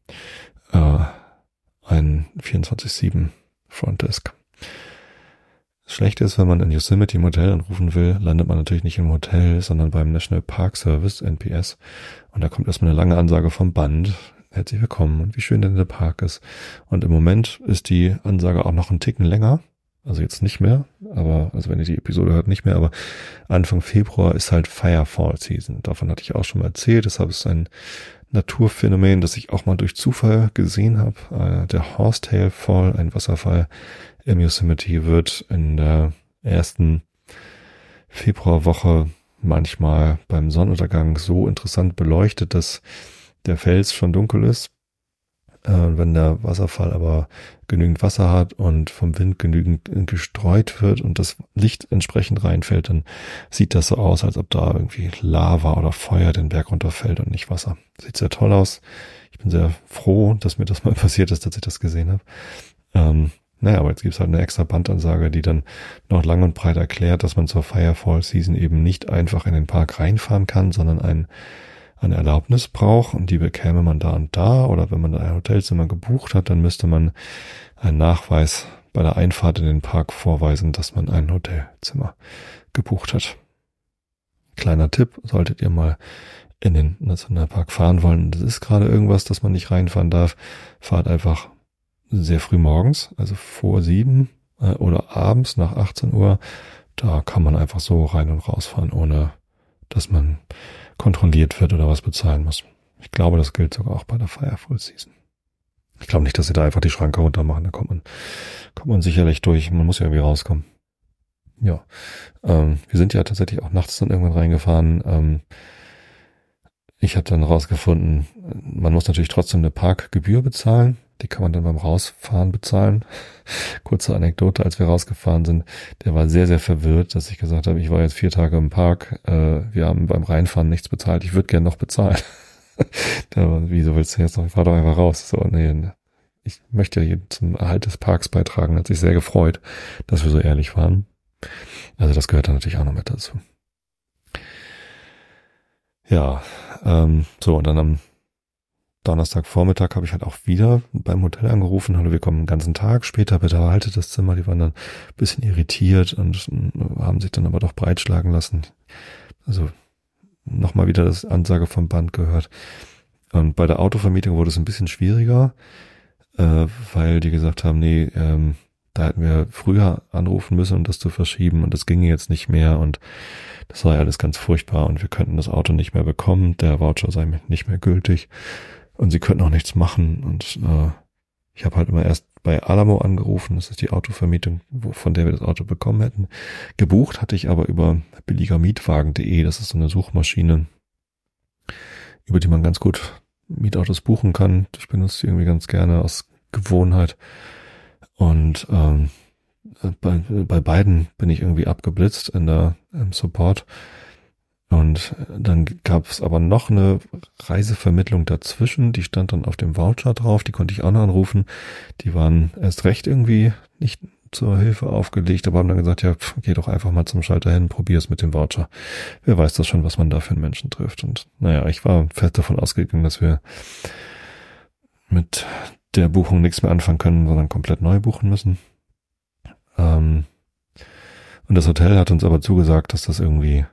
[SPEAKER 1] äh, ein 24-7 Frontdesk. Das Schlechte ist, wenn man in Yosemite im Hotel anrufen will, landet man natürlich nicht im Hotel, sondern beim National Park Service, NPS. Und da kommt erstmal eine lange Ansage vom Band. Herzlich willkommen und wie schön denn der Park ist. Und im Moment ist die Ansage auch noch einen Ticken länger. Also jetzt nicht mehr, aber, also wenn ihr die Episode hört, nicht mehr, aber Anfang Februar ist halt Firefall Season. Davon hatte ich auch schon mal erzählt. Deshalb ist ein Naturphänomen, das ich auch mal durch Zufall gesehen habe. Äh, der Horsetail Fall, ein Wasserfall im Yosemite, wird in der ersten Februarwoche manchmal beim Sonnenuntergang so interessant beleuchtet, dass der Fels schon dunkel ist äh, wenn der Wasserfall aber genügend Wasser hat und vom Wind genügend gestreut wird und das Licht entsprechend reinfällt, dann sieht das so aus, als ob da irgendwie Lava oder Feuer den Berg runterfällt und nicht Wasser. Sieht sehr toll aus. Ich bin sehr froh, dass mir das mal passiert ist, dass ich das gesehen habe. Ähm, naja, aber jetzt gibt's halt eine extra Bandansage, die dann noch lang und breit erklärt, dass man zur Firefall Season eben nicht einfach in den Park reinfahren kann, sondern ein eine Erlaubnis braucht und die bekäme man da und da oder wenn man ein Hotelzimmer gebucht hat, dann müsste man einen Nachweis bei der Einfahrt in den Park vorweisen, dass man ein Hotelzimmer gebucht hat. Kleiner Tipp, solltet ihr mal in den Nationalpark fahren wollen, das ist gerade irgendwas, dass man nicht reinfahren darf, fahrt einfach sehr früh morgens, also vor sieben äh, oder abends nach 18 Uhr. Da kann man einfach so rein und rausfahren, ohne dass man kontrolliert wird oder was bezahlen muss. Ich glaube, das gilt sogar auch bei der Firefall Season. Ich glaube nicht, dass sie da einfach die Schranke runter machen. Da kommt man, kommt man sicherlich durch. Man muss ja irgendwie rauskommen. Ja, ähm, wir sind ja tatsächlich auch nachts dann irgendwann reingefahren. Ähm, ich habe dann rausgefunden, man muss natürlich trotzdem eine Parkgebühr bezahlen. Die kann man dann beim Rausfahren bezahlen. Kurze Anekdote, als wir rausgefahren sind, der war sehr, sehr verwirrt, dass ich gesagt habe, ich war jetzt vier Tage im Park, äh, wir haben beim Reinfahren nichts bezahlt, ich würde gern noch bezahlen. der war, wieso willst du jetzt noch? Ich fahr doch einfach raus. So, nee, ich möchte ja zum Erhalt des Parks beitragen, hat sich sehr gefreut, dass wir so ehrlich waren. Also das gehört dann natürlich auch noch mit dazu. Ja, ähm, so und dann am Donnerstagvormittag habe ich halt auch wieder beim Hotel angerufen, hallo, wir kommen den ganzen Tag später, bitte erhaltet das Zimmer. Die waren dann ein bisschen irritiert und haben sich dann aber doch breitschlagen lassen. Also nochmal wieder das Ansage vom Band gehört. Und bei der Autovermietung wurde es ein bisschen schwieriger, äh, weil die gesagt haben, nee, ähm, da hätten wir früher anrufen müssen, um das zu verschieben und das ginge jetzt nicht mehr und das war ja alles ganz furchtbar und wir könnten das Auto nicht mehr bekommen, der Voucher sei nicht mehr gültig und sie könnten auch nichts machen und äh, ich habe halt immer erst bei Alamo angerufen, das ist die Autovermietung, wo, von der wir das Auto bekommen hätten. Gebucht hatte ich aber über billigermietwagen.de, das ist so eine Suchmaschine, über die man ganz gut Mietautos buchen kann. Ich benutze die irgendwie ganz gerne aus Gewohnheit. Und ähm, bei, bei beiden bin ich irgendwie abgeblitzt in der im Support. Und dann gab es aber noch eine Reisevermittlung dazwischen, die stand dann auf dem Voucher drauf, die konnte ich auch noch anrufen. Die waren erst recht irgendwie nicht zur Hilfe aufgelegt, aber haben dann gesagt, ja, pff, geh doch einfach mal zum Schalter hin, probier es mit dem Voucher. Wer weiß das schon, was man da für einen Menschen trifft. Und naja, ich war fest davon ausgegangen, dass wir mit der Buchung nichts mehr anfangen können, sondern komplett neu buchen müssen. Ähm, und das Hotel hat uns aber zugesagt, dass das irgendwie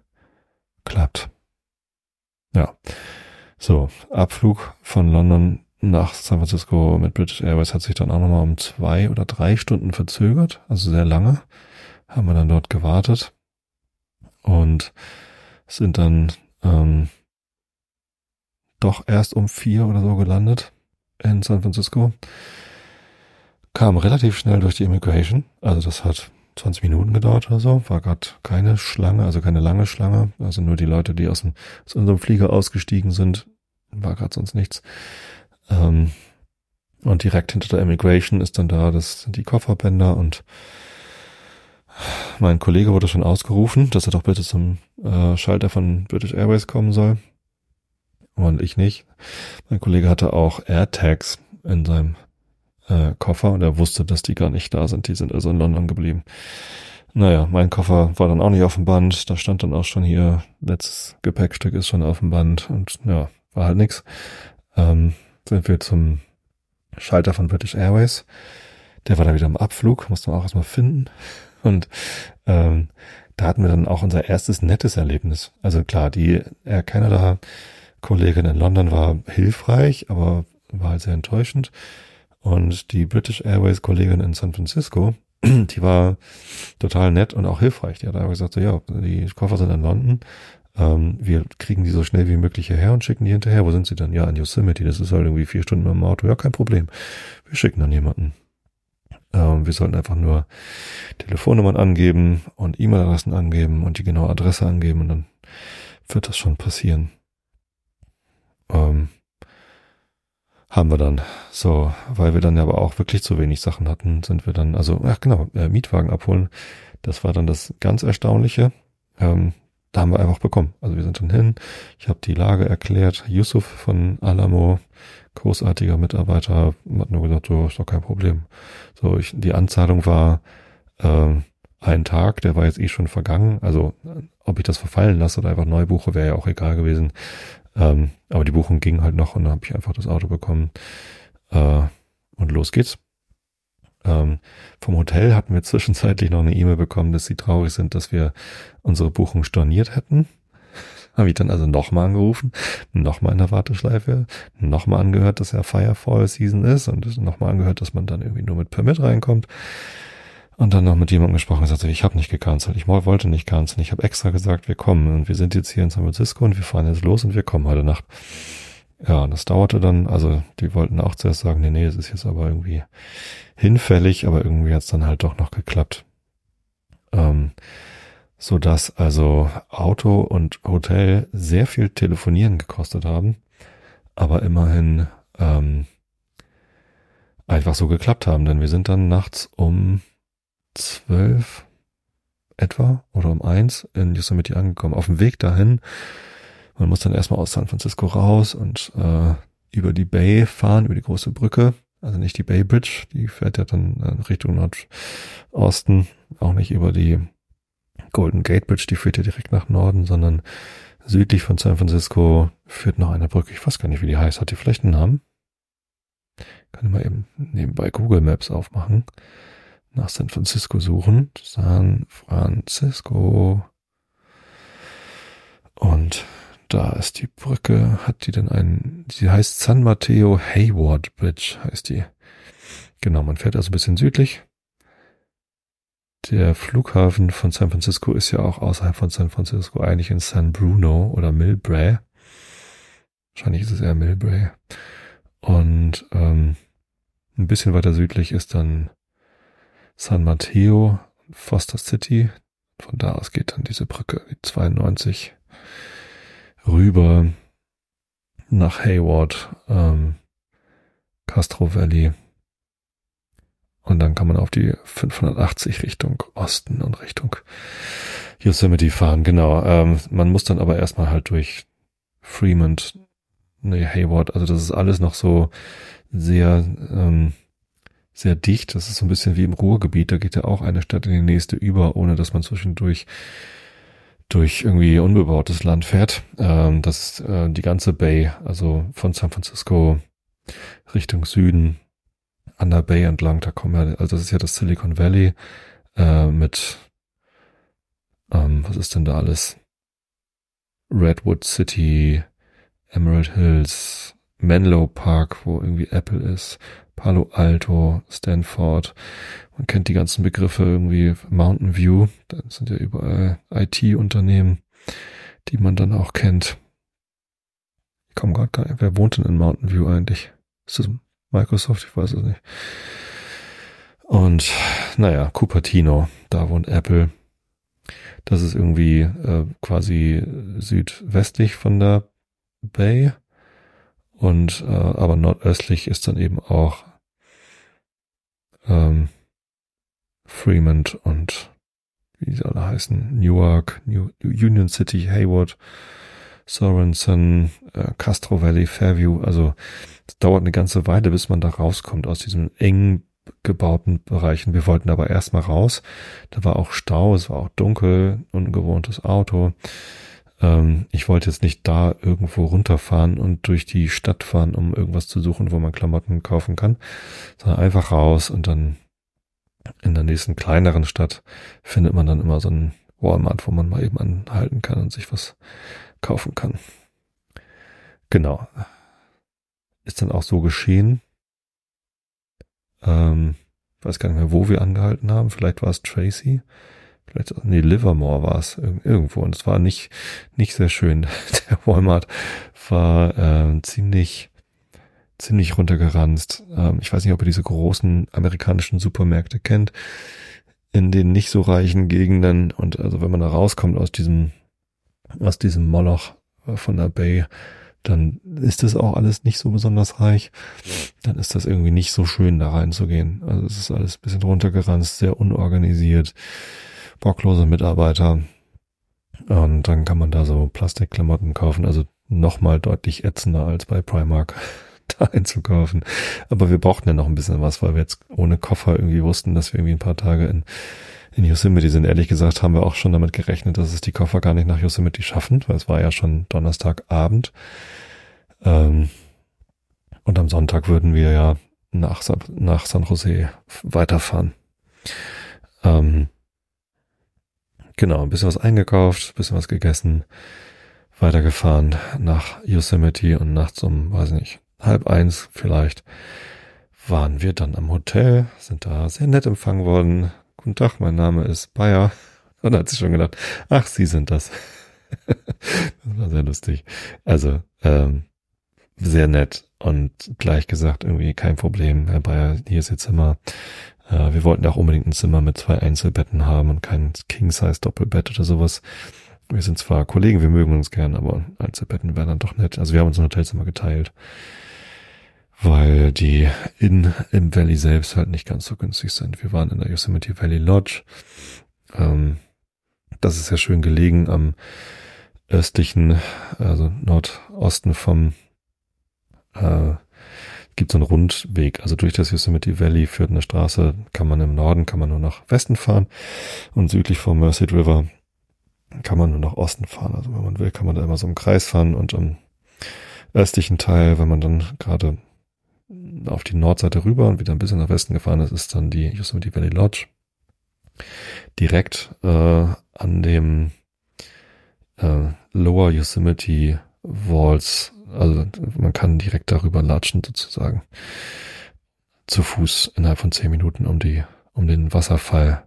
[SPEAKER 1] klappt. Ja. So, Abflug von London nach San Francisco mit British Airways hat sich dann auch nochmal um zwei oder drei Stunden verzögert, also sehr lange. Haben wir dann dort gewartet und sind dann ähm, doch erst um vier oder so gelandet in San Francisco. Kam relativ schnell durch die Immigration, also das hat 20 Minuten gedauert oder so, war gerade keine Schlange, also keine lange Schlange, also nur die Leute, die aus, dem, aus unserem Flieger ausgestiegen sind, war gerade sonst nichts. Ähm, und direkt hinter der Immigration ist dann da das sind die Kofferbänder und mein Kollege wurde schon ausgerufen, dass er doch bitte zum äh, Schalter von British Airways kommen soll. Und ich nicht. Mein Kollege hatte auch AirTags in seinem äh, Koffer und er wusste, dass die gar nicht da sind. Die sind also in London geblieben. Naja, mein Koffer war dann auch nicht auf dem Band. Da stand dann auch schon hier, letztes Gepäckstück ist schon auf dem Band und ja, war halt nix. Ähm, sind wir zum Schalter von British Airways. Der war da wieder im Abflug, musste man auch erstmal finden. Und ähm, da hatten wir dann auch unser erstes nettes Erlebnis. Also klar, die Air Canada Kollegin in London war hilfreich, aber war halt sehr enttäuschend. Und die British Airways Kollegin in San Francisco, die war total nett und auch hilfreich. Die hat einfach gesagt, so, ja, die Koffer sind in London. Ähm, wir kriegen die so schnell wie möglich hierher und schicken die hinterher. Wo sind sie dann? Ja, in Yosemite. Das ist halt irgendwie vier Stunden mit dem Auto. Ja, kein Problem. Wir schicken dann jemanden. Ähm, wir sollten einfach nur Telefonnummern angeben und E-Mail-Adressen angeben und die genaue Adresse angeben und dann wird das schon passieren. Ähm, haben wir dann. So, weil wir dann aber auch wirklich zu wenig Sachen hatten, sind wir dann, also, ach genau, äh, Mietwagen abholen. Das war dann das ganz Erstaunliche. Ähm, da haben wir einfach bekommen. Also wir sind dann hin. Ich habe die Lage erklärt. Yusuf von Alamo, großartiger Mitarbeiter, hat nur gesagt, so ist doch kein Problem. So, ich, die Anzahlung war äh, ein Tag, der war jetzt eh schon vergangen. Also ob ich das verfallen lasse oder einfach neu buche, wäre ja auch egal gewesen. Ähm, aber die Buchung ging halt noch und dann habe ich einfach das Auto bekommen. Äh, und los geht's. Ähm, vom Hotel hatten wir zwischenzeitlich noch eine E-Mail bekommen, dass sie traurig sind, dass wir unsere Buchung storniert hätten. Habe ich dann also nochmal angerufen, nochmal in der Warteschleife, nochmal angehört, dass ja Firefall Season ist und nochmal angehört, dass man dann irgendwie nur mit Permit reinkommt. Und dann noch mit jemandem gesprochen und sagte, ich habe nicht gecancelt, ich wollte nicht canceln, ich habe extra gesagt, wir kommen und wir sind jetzt hier in San Francisco und wir fahren jetzt los und wir kommen heute Nacht. Ja, das dauerte dann, also die wollten auch zuerst sagen, nee, nee, es ist jetzt aber irgendwie hinfällig, aber irgendwie hat es dann halt doch noch geklappt. Ähm, so dass also Auto und Hotel sehr viel Telefonieren gekostet haben, aber immerhin ähm, einfach so geklappt haben, denn wir sind dann nachts um zwölf etwa oder um eins in Yosemite angekommen. Auf dem Weg dahin, man muss dann erstmal aus San Francisco raus und äh, über die Bay fahren, über die große Brücke. Also nicht die Bay Bridge, die fährt ja dann äh, Richtung Nordosten, auch nicht über die Golden Gate Bridge, die führt ja direkt nach Norden, sondern südlich von San Francisco führt noch eine Brücke. Ich weiß gar nicht, wie die heißt. Hat die vielleicht einen Namen? Kann ich mal eben nebenbei Google Maps aufmachen. Nach San Francisco suchen. San Francisco. Und da ist die Brücke. Hat die denn einen, die heißt San Mateo Hayward Bridge, heißt die. Genau, man fährt also ein bisschen südlich. Der Flughafen von San Francisco ist ja auch außerhalb von San Francisco, eigentlich in San Bruno oder Millbrae. Wahrscheinlich ist es eher Millbrae. Und ähm, ein bisschen weiter südlich ist dann San Mateo, Foster City. Von da aus geht dann diese Brücke, die 92, rüber nach Hayward, ähm, Castro Valley. Und dann kann man auf die 580 Richtung Osten und Richtung Yosemite fahren. Genau. Ähm, man muss dann aber erstmal halt durch Fremont, nee, Hayward. Also das ist alles noch so sehr, ähm, sehr dicht. Das ist so ein bisschen wie im Ruhrgebiet. Da geht ja auch eine Stadt in die nächste über, ohne dass man zwischendurch durch irgendwie unbebautes Land fährt. Ähm, das ist äh, die ganze Bay, also von San Francisco Richtung Süden an der Bay entlang. Da kommen ja, also das ist ja das Silicon Valley äh, mit, ähm, was ist denn da alles? Redwood City, Emerald Hills, Menlo Park, wo irgendwie Apple ist, Palo Alto, Stanford. Man kennt die ganzen Begriffe irgendwie Mountain View. Da sind ja überall IT-Unternehmen, die man dann auch kennt. Ich komme gerade gar nicht. Wer wohnt denn in Mountain View eigentlich? Ist das Microsoft? Ich weiß es nicht. Und naja, Cupertino, da wohnt Apple. Das ist irgendwie äh, quasi südwestlich von der Bay. Und äh, aber nordöstlich ist dann eben auch ähm, Fremont und wie sie alle heißen, Newark, New, Union City, Hayward, Sorensen, äh, Castro Valley, Fairview. Also es dauert eine ganze Weile, bis man da rauskommt aus diesen engen gebauten Bereichen. Wir wollten aber erstmal raus. Da war auch Stau, es war auch dunkel, ungewohntes Auto. Ähm, ich wollte jetzt nicht da irgendwo runterfahren und durch die Stadt fahren, um irgendwas zu suchen, wo man Klamotten kaufen kann, sondern einfach raus und dann in der nächsten kleineren Stadt findet man dann immer so ein Walmart, wo man mal eben anhalten kann und sich was kaufen kann. Genau. Ist dann auch so geschehen. Ähm, weiß gar nicht mehr, wo wir angehalten haben. Vielleicht war es Tracy. Vielleicht, nee, Livermore war es irgendwo. Und es war nicht, nicht sehr schön. Der Walmart war äh, ziemlich, ziemlich runtergeranzt. Ähm, ich weiß nicht, ob ihr diese großen amerikanischen Supermärkte kennt. In den nicht so reichen Gegenden. Und also wenn man da rauskommt aus diesem, aus diesem Moloch äh, von der Bay, dann ist das auch alles nicht so besonders reich. Dann ist das irgendwie nicht so schön, da reinzugehen. Also es ist alles bisschen runtergeranzt, sehr unorganisiert bocklose Mitarbeiter. Und dann kann man da so Plastikklamotten kaufen, also nochmal deutlich ätzender als bei Primark da einzukaufen. Aber wir brauchten ja noch ein bisschen was, weil wir jetzt ohne Koffer irgendwie wussten, dass wir irgendwie ein paar Tage in, in Yosemite sind. Ehrlich gesagt haben wir auch schon damit gerechnet, dass es die Koffer gar nicht nach Yosemite schaffen, weil es war ja schon Donnerstagabend. Ähm, und am Sonntag würden wir ja nach, nach San Jose weiterfahren. Ähm, Genau, ein bisschen was eingekauft, ein bisschen was gegessen, weitergefahren nach Yosemite und nachts um, weiß nicht, halb eins vielleicht, waren wir dann am Hotel, sind da sehr nett empfangen worden. Guten Tag, mein Name ist Bayer. Und dann hat sie schon gedacht, ach, Sie sind das. das war sehr lustig. Also, ähm, sehr nett und gleich gesagt, irgendwie kein Problem, Herr Bayer, hier ist Ihr Zimmer. Äh, wir wollten auch unbedingt ein Zimmer mit zwei Einzelbetten haben und kein King-Size-Doppelbett oder sowas. Wir sind zwar Kollegen, wir mögen uns gern, aber Einzelbetten wären dann doch nett. Also wir haben uns ein Hotelzimmer geteilt. weil die in im Valley selbst halt nicht ganz so günstig sind. Wir waren in der Yosemite Valley Lodge. Ähm, das ist ja schön gelegen am östlichen, also Nordosten vom äh, gibt so einen Rundweg. Also durch das Yosemite Valley führt eine Straße, kann man im Norden, kann man nur nach Westen fahren und südlich vom Merced River kann man nur nach Osten fahren. Also wenn man will, kann man da immer so im Kreis fahren und im östlichen Teil, wenn man dann gerade auf die Nordseite rüber und wieder ein bisschen nach Westen gefahren ist, ist dann die Yosemite Valley Lodge. Direkt äh, an dem äh, Lower Yosemite Walls, also man kann direkt darüber latschen sozusagen. Zu Fuß innerhalb von zehn Minuten um die, um den Wasserfall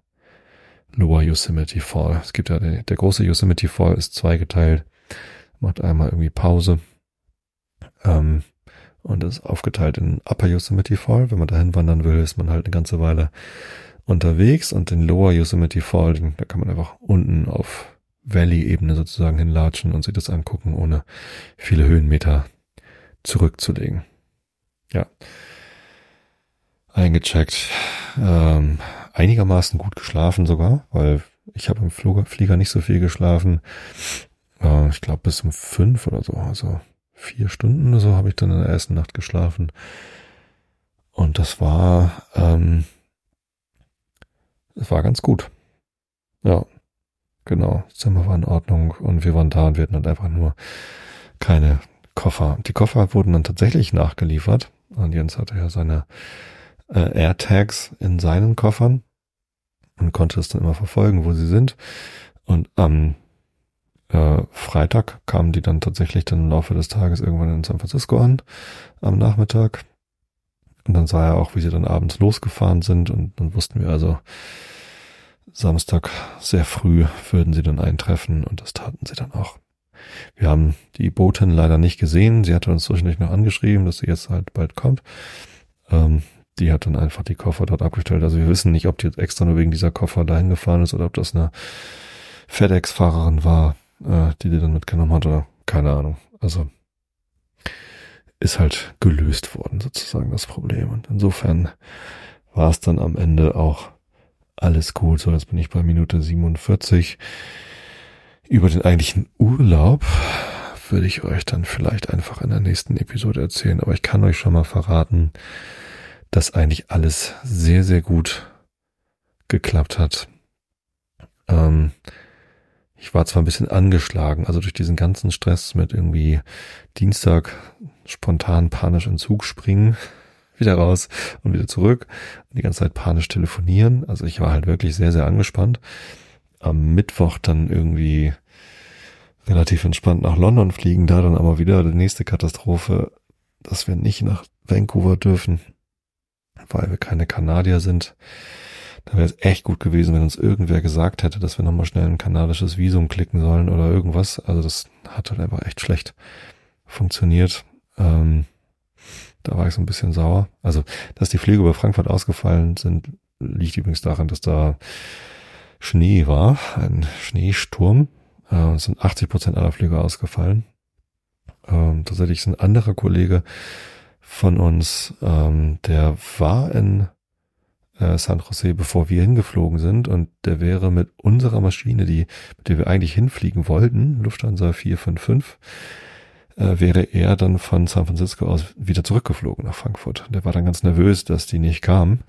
[SPEAKER 1] Lower Yosemite Fall. Es gibt ja der, der große Yosemite Fall ist zweigeteilt, macht einmal irgendwie Pause ähm, und ist aufgeteilt in Upper Yosemite Fall. Wenn man dahin wandern will, ist man halt eine ganze Weile unterwegs und den Lower Yosemite Fall, da kann man einfach unten auf Valley-Ebene sozusagen hinlatschen und sich das angucken, ohne viele Höhenmeter zurückzulegen. Ja. Eingecheckt. Ähm, einigermaßen gut geschlafen sogar, weil ich habe im Flieger nicht so viel geschlafen. Äh, ich glaube bis um fünf oder so. Also vier Stunden oder so habe ich dann in der ersten Nacht geschlafen. Und das war, ähm, das war ganz gut. Ja, genau. Das Zimmer war in Ordnung und wir waren da und wir hatten dann einfach nur keine Koffer. Die Koffer wurden dann tatsächlich nachgeliefert. Und Jens hatte ja seine äh, AirTags in seinen Koffern und konnte es dann immer verfolgen, wo sie sind. Und am äh, Freitag kamen die dann tatsächlich dann im Laufe des Tages irgendwann in San Francisco an, am Nachmittag. Und dann sah er auch, wie sie dann abends losgefahren sind und dann wussten wir also, Samstag sehr früh würden sie dann eintreffen und das taten sie dann auch. Wir haben die Botin leider nicht gesehen. Sie hatte uns zwischendurch noch angeschrieben, dass sie jetzt halt bald kommt. Ähm, die hat dann einfach die Koffer dort abgestellt. Also wir wissen nicht, ob die jetzt extra nur wegen dieser Koffer dahin gefahren ist oder ob das eine FedEx-Fahrerin war, äh, die die dann mitgenommen hat oder keine Ahnung. Also ist halt gelöst worden sozusagen das Problem. Und insofern war es dann am Ende auch alles gut. So, jetzt bin ich bei Minute 47. Über den eigentlichen Urlaub würde ich euch dann vielleicht einfach in der nächsten Episode erzählen. Aber ich kann euch schon mal verraten, dass eigentlich alles sehr, sehr gut geklappt hat. Ähm, ich war zwar ein bisschen angeschlagen, also durch diesen ganzen Stress mit irgendwie Dienstag spontan panisch in Zug springen, wieder raus und wieder zurück und die ganze Zeit panisch telefonieren. Also ich war halt wirklich sehr, sehr angespannt. Am Mittwoch dann irgendwie relativ entspannt nach London fliegen, da dann aber wieder die nächste Katastrophe, dass wir nicht nach Vancouver dürfen weil wir keine Kanadier sind. Da wäre es echt gut gewesen, wenn uns irgendwer gesagt hätte, dass wir nochmal schnell ein kanadisches Visum klicken sollen oder irgendwas. Also das hat halt einfach echt schlecht funktioniert. Ähm, da war ich so ein bisschen sauer. Also, dass die Flüge über Frankfurt ausgefallen sind, liegt übrigens daran, dass da Schnee war, ein Schneesturm. Äh, es sind 80 Prozent aller Flüge ausgefallen. Ähm, tatsächlich ist ein anderer Kollege von uns, ähm, der war in äh, San Jose, bevor wir hingeflogen sind und der wäre mit unserer Maschine, die, mit der wir eigentlich hinfliegen wollten, Lufthansa 455, äh, wäre er dann von San Francisco aus wieder zurückgeflogen nach Frankfurt. Der war dann ganz nervös, dass die nicht kam.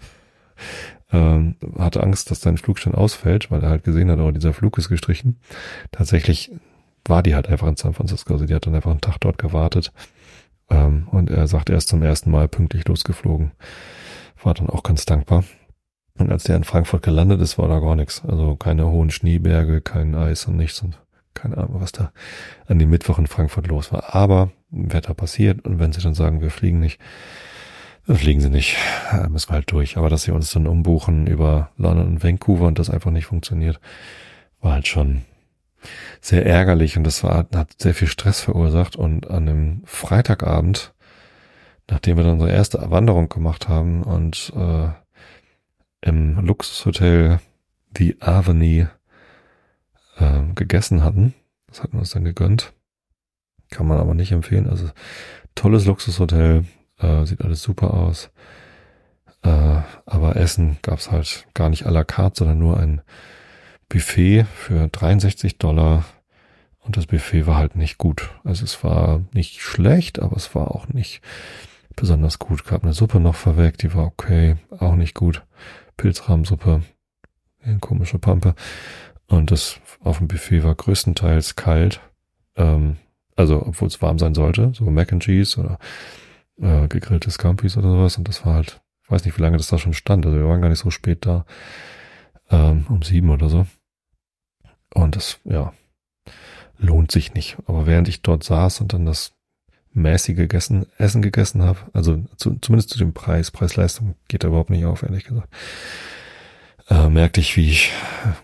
[SPEAKER 1] Ähm, hatte Angst, dass sein Flug schon ausfällt, weil er halt gesehen hat, oh, dieser Flug ist gestrichen. Tatsächlich war die halt einfach in San Francisco, also die hat dann einfach einen Tag dort gewartet ähm, und er sagt, er ist zum ersten Mal pünktlich losgeflogen. War dann auch ganz dankbar. Und als der in Frankfurt gelandet ist, war da gar nichts. Also keine hohen Schneeberge, kein Eis und nichts und keine Ahnung, was da an dem Mittwoch in Frankfurt los war. Aber Wetter passiert und wenn sie dann sagen, wir fliegen nicht, dann fliegen sie nicht. Da müssen wir halt durch. Aber dass sie uns dann umbuchen über London und Vancouver und das einfach nicht funktioniert, war halt schon sehr ärgerlich und das war, hat sehr viel Stress verursacht. Und an einem Freitagabend, nachdem wir dann unsere erste Wanderung gemacht haben und äh, im Luxushotel The Avenue äh, gegessen hatten, das hatten wir uns dann gegönnt, kann man aber nicht empfehlen. Also tolles Luxushotel, Äh, sieht alles super aus. Äh, aber Essen gab's halt gar nicht à la carte, sondern nur ein Buffet für 63 Dollar. Und das Buffet war halt nicht gut. Also es war nicht schlecht, aber es war auch nicht besonders gut. Gab eine Suppe noch vorweg, die war okay, auch nicht gut. Pilzrahmsuppe, eine komische Pampe. Und das auf dem Buffet war größtenteils kalt. Ähm, also, obwohl es warm sein sollte, so Mac and Cheese oder äh, gegrillte Scampis oder sowas. Und das war halt, ich weiß nicht, wie lange das da schon stand. Also wir waren gar nicht so spät da. Ähm, um sieben oder so. Und das, ja, lohnt sich nicht. Aber während ich dort saß und dann das mäßige gegessen, Essen gegessen habe, also zu, zumindest zu dem Preis, Preis-Leistung geht da überhaupt nicht auf, ehrlich gesagt, äh, merkte ich, wie ich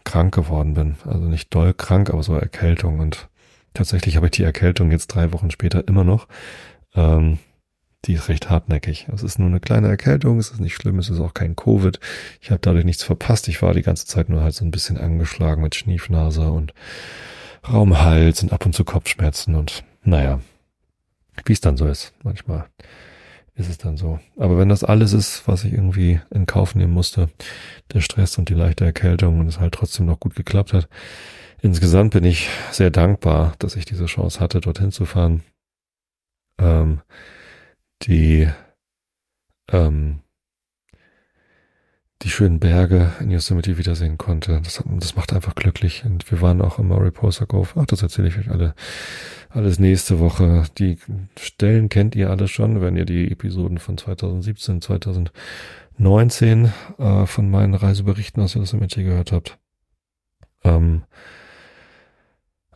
[SPEAKER 1] krank geworden bin. Also nicht doll krank, aber so Erkältung. Und tatsächlich habe ich die Erkältung jetzt drei Wochen später immer noch. Ähm, die ist recht hartnäckig. Es ist nur eine kleine Erkältung, es ist nicht schlimm, es ist auch kein Covid. Ich habe dadurch nichts verpasst. Ich war die ganze Zeit nur halt so ein bisschen angeschlagen mit Schniefnase und Raumhals und ab und zu Kopfschmerzen und naja, wie es dann so ist. Manchmal ist es dann so. Aber wenn das alles ist, was ich irgendwie in Kauf nehmen musste, der Stress und die leichte Erkältung und es halt trotzdem noch gut geklappt hat, insgesamt bin ich sehr dankbar, dass ich diese Chance hatte, dorthin zu fahren. Ähm, die ähm, die schönen Berge in Yosemite wiedersehen konnte. Das, das macht einfach glücklich. Und wir waren auch im Mariposa Cove. Ach, das erzähle ich euch alle alles nächste Woche. Die Stellen kennt ihr alle schon, wenn ihr die Episoden von 2017, 2019 äh, von meinen Reiseberichten aus Yosemite gehört habt. Ähm,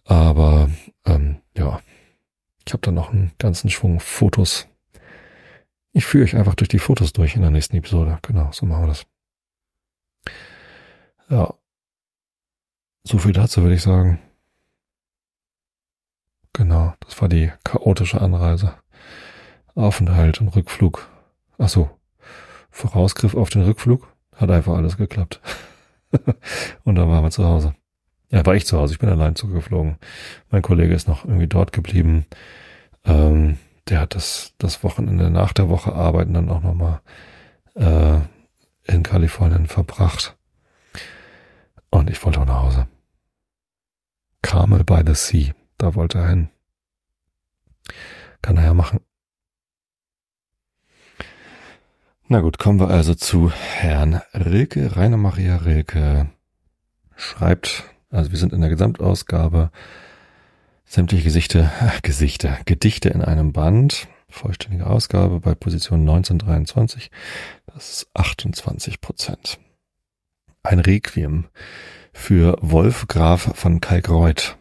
[SPEAKER 1] aber ähm, ja, ich habe da noch einen ganzen Schwung Fotos. Ich führe euch einfach durch die Fotos durch in der nächsten Episode. Genau, so machen wir das. Ja. So viel dazu würde ich sagen. Genau, das war die chaotische Anreise. Aufenthalt und Rückflug. Ach so. Vorausgriff auf den Rückflug. Hat einfach alles geklappt. und dann waren wir zu Hause. Ja, war ich zu Hause. Ich bin allein zugeflogen. Mein Kollege ist noch irgendwie dort geblieben. Ähm, der hat das, das Wochenende nach der Woche arbeiten dann auch nochmal äh, in Kalifornien verbracht. Und ich wollte auch nach Hause. Carmel by the Sea, da wollte er hin. Kann er ja machen. Na gut, kommen wir also zu Herrn Rilke. Rainer Maria Rilke schreibt, also wir sind in der Gesamtausgabe sämtliche Gesichte, äh, Gesichter, Gedichte in einem Band. Vollständige Ausgabe bei Position 1923. Das ist 28 Prozent. Ein Requiem für Wolf Graf von Kalkreuth.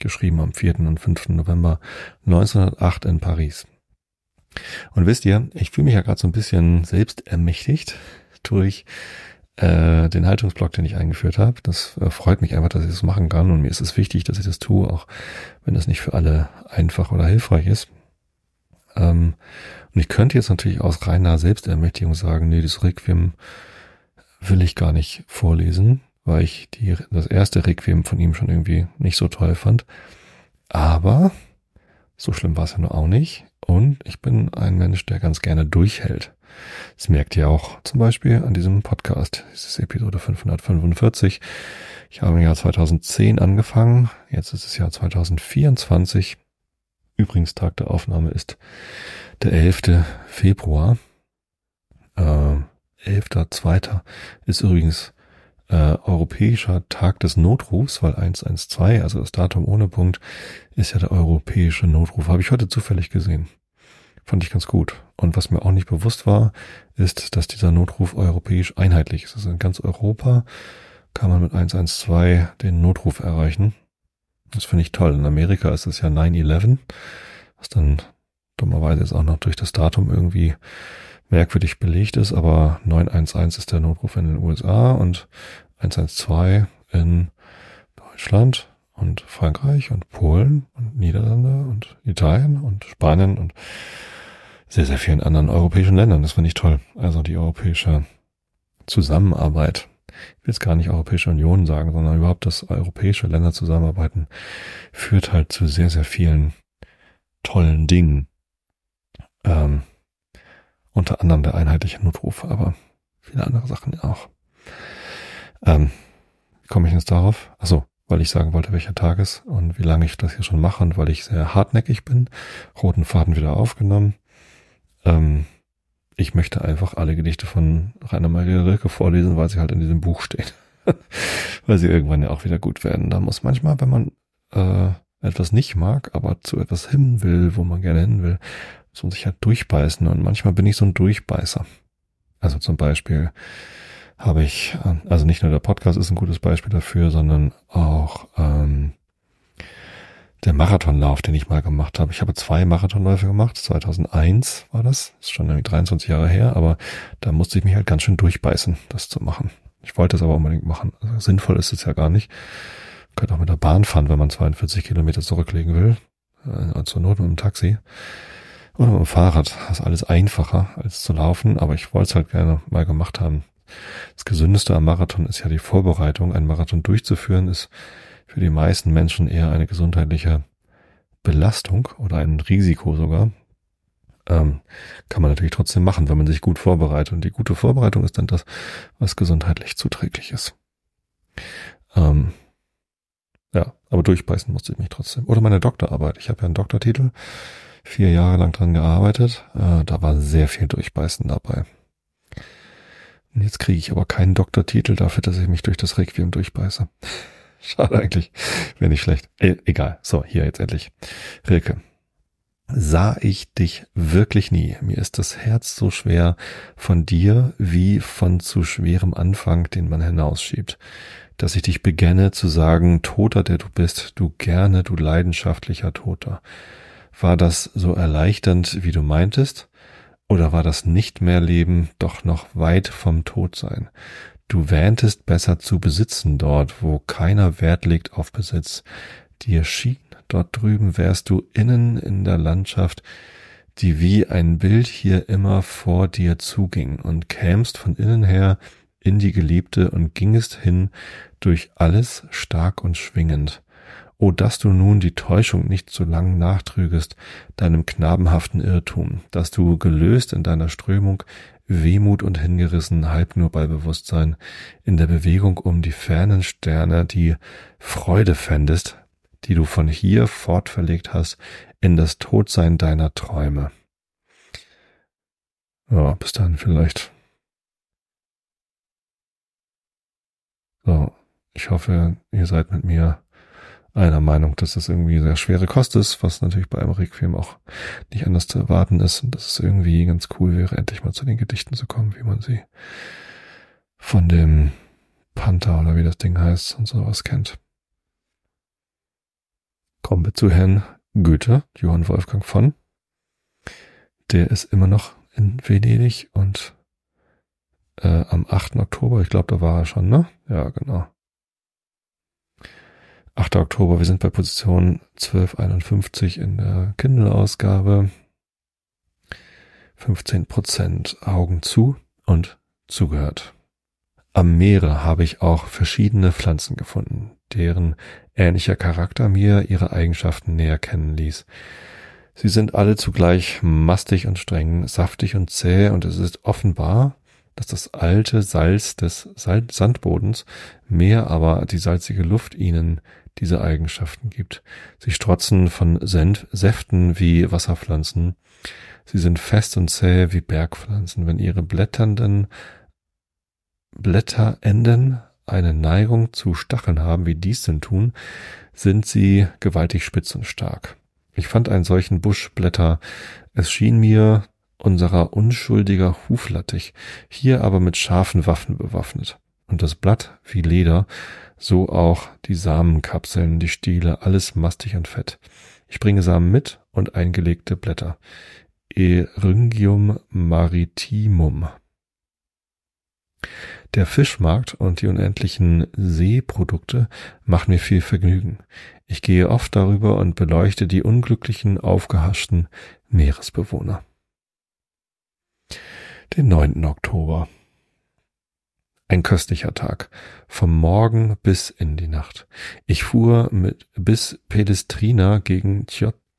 [SPEAKER 1] Geschrieben am 4. und 5. November 1908 in Paris. Und wisst ihr, ich fühle mich ja gerade so ein bisschen selbst ermächtigt durch äh, den Haltungsblock, den ich eingeführt habe. Das äh, freut mich einfach, dass ich das machen kann und mir ist es wichtig, dass ich das tue, auch wenn das nicht für alle einfach oder hilfreich ist. Ähm, und ich könnte jetzt natürlich aus reiner Selbstermächtigung sagen, nee, das Requiem will ich gar nicht vorlesen, weil ich die, das erste Requiem von ihm schon irgendwie nicht so toll fand. Aber so schlimm war es ja nur auch nicht. Und ich bin ein Mensch, der ganz gerne durchhält. Das merkt ihr auch zum Beispiel an diesem Podcast. Das ist Episode 545. Ich habe im Jahr 2010 angefangen. Jetzt ist es Jahr 2024. Übrigens, Tag der Aufnahme ist der 11. Februar. Äh, 11.2. ist übrigens äh, Europäischer Tag des Notrufs, weil 112, also das Datum ohne Punkt, ist ja der europäische Notruf. Habe ich heute zufällig gesehen. Fand ich ganz gut. Und was mir auch nicht bewusst war, ist, dass dieser Notruf europäisch einheitlich ist. Also in ganz Europa kann man mit 112 den Notruf erreichen. Das finde ich toll. In Amerika ist es ja 9-11, was dann dummerweise jetzt auch noch durch das Datum irgendwie merkwürdig belegt ist, aber 911 ist der Notruf in den USA und 112 in Deutschland und Frankreich und Polen und Niederlande und Italien und Spanien und sehr, sehr vielen anderen europäischen Ländern. Das finde ich toll. Also die europäische Zusammenarbeit. Ich will jetzt gar nicht Europäische Union sagen, sondern überhaupt das europäische Länder zusammenarbeiten führt halt zu sehr, sehr vielen tollen Dingen. Ähm, unter anderem der einheitliche Notruf, aber viele andere Sachen auch. Ähm, komme ich jetzt darauf? Also, weil ich sagen wollte, welcher Tag ist und wie lange ich das hier schon mache und weil ich sehr hartnäckig bin. Roten Faden wieder aufgenommen. Ähm, ich möchte einfach alle Gedichte von Rainer Maria Rilke vorlesen, weil sie halt in diesem Buch stehen. weil sie irgendwann ja auch wieder gut werden. Da muss manchmal, wenn man äh, etwas nicht mag, aber zu etwas hin will, wo man gerne hin will, muss man sich halt durchbeißen. Und manchmal bin ich so ein Durchbeißer. Also zum Beispiel habe ich, äh, also nicht nur der Podcast ist ein gutes Beispiel dafür, sondern auch ähm, der Marathonlauf, den ich mal gemacht habe. Ich habe zwei Marathonläufe gemacht. 2001 war das. ist schon irgendwie 23 Jahre her, aber da musste ich mich halt ganz schön durchbeißen, das zu machen. Ich wollte es aber unbedingt machen. Also sinnvoll ist es ja gar nicht. Man könnte auch mit der Bahn fahren, wenn man 42 Kilometer zurücklegen will. Äh, zur Not mit dem Taxi. Oder mit dem Fahrrad. Ist alles einfacher als zu laufen, aber ich wollte es halt gerne mal gemacht haben. Das Gesündeste am Marathon ist ja die Vorbereitung. Ein Marathon durchzuführen ist für die meisten Menschen eher eine gesundheitliche Belastung oder ein Risiko sogar. Ähm, kann man natürlich trotzdem machen, wenn man sich gut vorbereitet. Und die gute Vorbereitung ist dann das, was gesundheitlich zuträglich ist. Ähm, ja, aber durchbeißen musste ich mich trotzdem. Oder meine Doktorarbeit. Ich habe ja einen Doktortitel, vier Jahre lang dran gearbeitet. Äh, da war sehr viel Durchbeißen dabei. Jetzt kriege ich aber keinen Doktortitel dafür, dass ich mich durch das Requiem durchbeiße. Schade eigentlich. Wäre nicht schlecht. E egal. So, hier jetzt endlich. Rilke. Sah ich dich wirklich nie. Mir ist das Herz so schwer von dir wie von zu schwerem Anfang, den man hinausschiebt. Dass ich dich begenne zu sagen, Toter, der du bist, du gerne, du leidenschaftlicher Toter. War das so erleichternd, wie du meintest? Oder war das nicht mehr Leben doch noch weit vom Tod sein? Du wähntest besser zu besitzen dort, wo keiner Wert legt auf Besitz. Dir schien, dort drüben wärst du innen in der Landschaft, die wie ein Bild hier immer vor dir zuging und kämst von innen her in die Geliebte und gingest hin durch alles stark und schwingend. O dass du nun die Täuschung nicht so lang nachtrügest, deinem knabenhaften Irrtum, dass du gelöst in deiner Strömung, Wehmut und hingerissen, halb nur bei Bewusstsein, in der Bewegung um die fernen Sterne die Freude fändest, die du von hier fortverlegt hast, in das Todsein deiner Träume. Ja, bis dann vielleicht. So, ich hoffe, ihr seid mit mir einer Meinung, dass das irgendwie sehr schwere Kost ist, was natürlich bei einem Requiem auch nicht anders zu erwarten ist und dass es irgendwie ganz cool wäre, endlich mal zu den Gedichten zu kommen, wie man sie von dem Panther oder wie das Ding heißt und sowas kennt. Kommen wir zu Herrn Goethe, Johann Wolfgang von. Der ist immer noch in Venedig und äh, am 8. Oktober, ich glaube, da war er schon, ne? Ja, genau 8. Oktober, wir sind bei Position 1251 in der Kindle-Ausgabe. 15% Augen zu und zugehört. Am Meere habe ich auch verschiedene Pflanzen gefunden, deren ähnlicher Charakter mir ihre Eigenschaften näher kennen ließ. Sie sind alle zugleich mastig und streng, saftig und zäh, und es ist offenbar, dass das alte Salz des Sandbodens, mehr aber die salzige Luft ihnen diese Eigenschaften gibt. Sie strotzen von Senf Säften wie Wasserpflanzen. Sie sind fest und zäh wie Bergpflanzen. Wenn ihre blätternden Blätterenden eine Neigung zu Stacheln haben, wie dies denn tun, sind sie gewaltig spitz und stark. Ich fand einen solchen Buschblätter. Es schien mir unserer unschuldiger Huflattich, hier aber mit scharfen Waffen bewaffnet. Und das Blatt wie Leder so auch die Samenkapseln, die Stiele, alles mastig und fett. Ich bringe Samen mit und eingelegte Blätter. Eryngium maritimum. Der Fischmarkt und die unendlichen Seeprodukte machen mir viel Vergnügen. Ich gehe oft darüber und beleuchte die unglücklichen, aufgehaschten Meeresbewohner. Den 9. Oktober. Ein köstlicher Tag. Vom Morgen bis in die Nacht. Ich fuhr mit bis Pelestrina gegen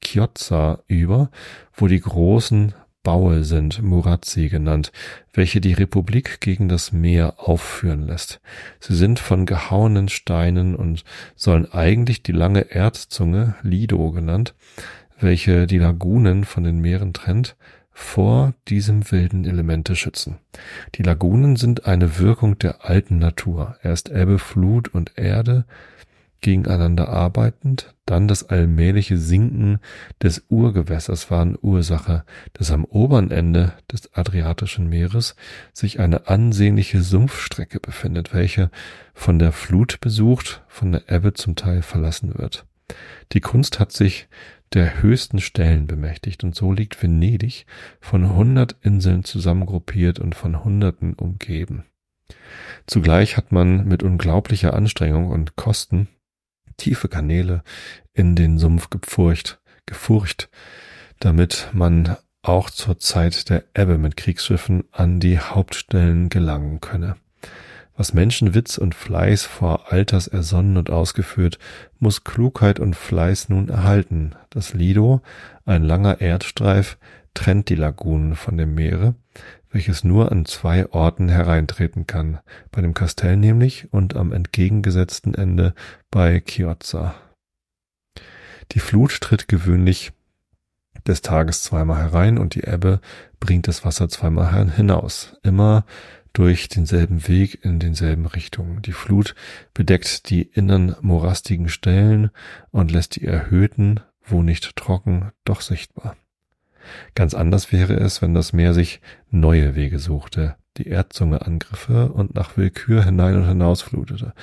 [SPEAKER 1] Chiozza über, wo die großen Baue sind, Murazzi genannt, welche die Republik gegen das Meer aufführen lässt. Sie sind von gehauenen Steinen und sollen eigentlich die lange Erdzunge, Lido genannt, welche die Lagunen von den Meeren trennt, vor diesem wilden Elemente schützen. Die Lagunen sind eine Wirkung der alten Natur. Erst Ebbe, Flut und Erde gegeneinander arbeitend, dann das allmähliche Sinken des Urgewässers waren Ursache, dass am oberen Ende des Adriatischen Meeres sich eine ansehnliche Sumpfstrecke befindet, welche von der Flut besucht, von der Ebbe zum Teil verlassen wird. Die Kunst hat sich der höchsten Stellen bemächtigt und so liegt Venedig von hundert Inseln zusammengruppiert und von Hunderten umgeben. Zugleich hat man mit unglaublicher Anstrengung und Kosten tiefe Kanäle in den Sumpf gepfurcht, gefurcht, damit man auch zur Zeit der Ebbe mit Kriegsschiffen an die Hauptstellen gelangen könne. Was Menschenwitz und Fleiß vor Alters ersonnen und ausgeführt, muss Klugheit und Fleiß nun erhalten. Das Lido, ein langer Erdstreif, trennt die Lagunen von dem Meere, welches nur an zwei Orten hereintreten kann, bei dem Kastell nämlich und am entgegengesetzten Ende bei Chiozza. Die Flut tritt gewöhnlich des Tages zweimal herein und die Ebbe bringt das Wasser zweimal hinaus, immer durch denselben Weg in denselben Richtungen. Die Flut bedeckt die innern morastigen Stellen und lässt die erhöhten, wo nicht trocken, doch sichtbar. Ganz anders wäre es, wenn das Meer sich neue Wege suchte, die Erdzunge angriffe und nach Willkür hinein und hinaus flutete.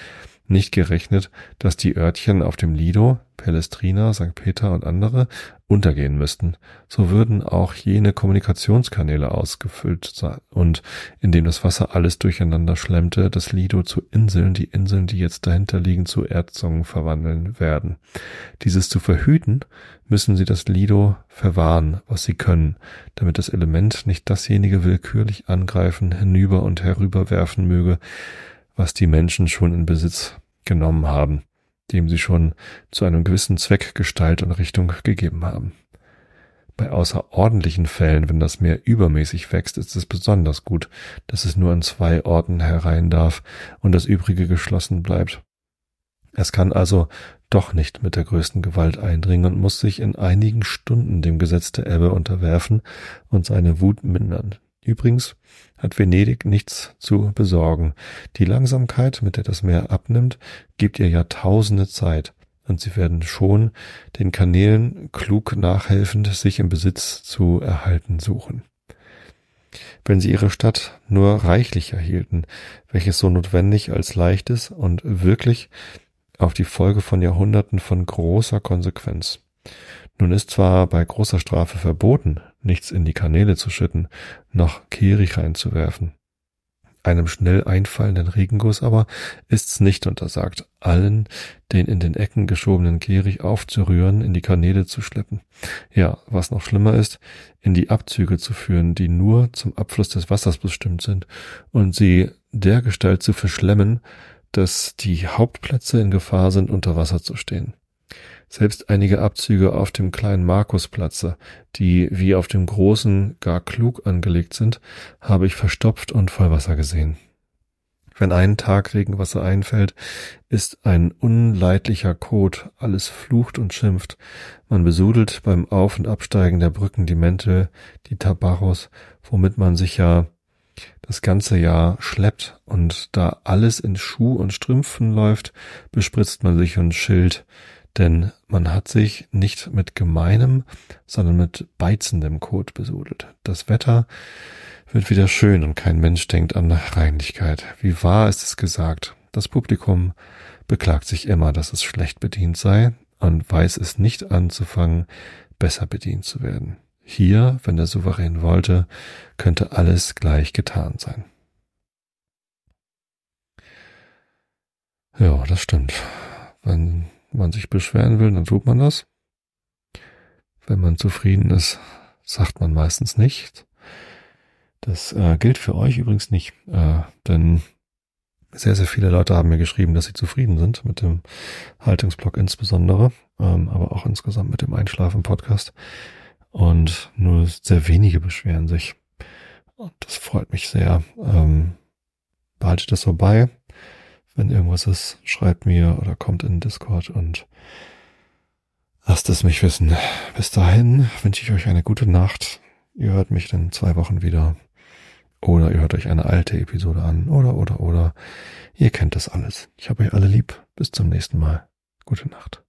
[SPEAKER 1] Nicht gerechnet, dass die Örtchen auf dem Lido, Palestrina, St. Peter und andere untergehen müssten. So würden auch jene Kommunikationskanäle ausgefüllt sein und indem das Wasser alles durcheinander schlemmte, das Lido zu Inseln, die Inseln, die jetzt dahinter liegen, zu Erdzungen verwandeln werden. Dieses zu verhüten, müssen sie das Lido verwahren, was sie können, damit das Element nicht dasjenige willkürlich angreifen, hinüber und herüberwerfen möge, was die Menschen schon in Besitz genommen haben, dem sie schon zu einem gewissen Zweck Gestalt und Richtung gegeben haben. Bei außerordentlichen Fällen, wenn das Meer übermäßig wächst, ist es besonders gut, dass es nur an zwei Orten herein darf und das übrige geschlossen bleibt. Es kann also doch nicht mit der größten Gewalt eindringen und muss sich in einigen Stunden dem Gesetz der Ebbe unterwerfen und seine Wut mindern. Übrigens hat Venedig nichts zu besorgen. Die Langsamkeit, mit der das Meer abnimmt, gibt ihr Jahrtausende Zeit, und sie werden schon den Kanälen klug nachhelfend sich im Besitz zu erhalten suchen. Wenn sie ihre Stadt nur reichlich erhielten, welches so notwendig als leichtes und wirklich auf die Folge von Jahrhunderten von großer Konsequenz. Nun ist zwar bei großer Strafe verboten, nichts in die Kanäle zu schütten, noch Kehricht reinzuwerfen. Einem schnell einfallenden Regenguss aber ist's nicht untersagt, allen den in den Ecken geschobenen Kehricht aufzurühren, in die Kanäle zu schleppen. Ja, was noch schlimmer ist, in die Abzüge zu führen, die nur zum Abfluss des Wassers bestimmt sind, und sie dergestalt zu verschlemmen, dass die Hauptplätze in Gefahr sind, unter Wasser zu stehen. Selbst einige Abzüge auf dem kleinen Markusplatze, die wie auf dem großen gar klug angelegt sind, habe ich verstopft und voll Wasser gesehen. Wenn einen Tag Regenwasser einfällt, ist ein unleidlicher Kot, alles flucht und schimpft. Man besudelt beim Auf- und Absteigen der Brücken die Mäntel, die Tabaros, womit man sich ja das ganze Jahr schleppt und da alles in Schuh und Strümpfen läuft, bespritzt man sich und schilt, denn man hat sich nicht mit gemeinem, sondern mit beizendem Kot besudelt. Das Wetter wird wieder schön und kein Mensch denkt an Reinlichkeit. Wie wahr ist es gesagt? Das Publikum beklagt sich immer, dass es schlecht bedient sei und weiß es nicht anzufangen, besser bedient zu werden. Hier, wenn der Souverän wollte, könnte alles gleich getan sein. Ja, das stimmt. Wenn man sich beschweren will, dann tut man das. Wenn man zufrieden ist, sagt man meistens nicht. Das äh, gilt für euch übrigens nicht, äh, denn sehr, sehr viele Leute haben mir geschrieben, dass sie zufrieden sind mit dem Haltungsblock insbesondere, ähm, aber auch insgesamt mit dem Einschlafen-Podcast. Und nur sehr wenige beschweren sich. Und das freut mich sehr. Ähm, behaltet das so bei. Wenn irgendwas ist, schreibt mir oder kommt in Discord und lasst es mich wissen. Bis dahin wünsche ich euch eine gute Nacht. Ihr hört mich in zwei Wochen wieder. Oder ihr hört euch eine alte Episode an. Oder, oder, oder. Ihr kennt das alles. Ich habe euch alle lieb. Bis zum nächsten Mal. Gute Nacht.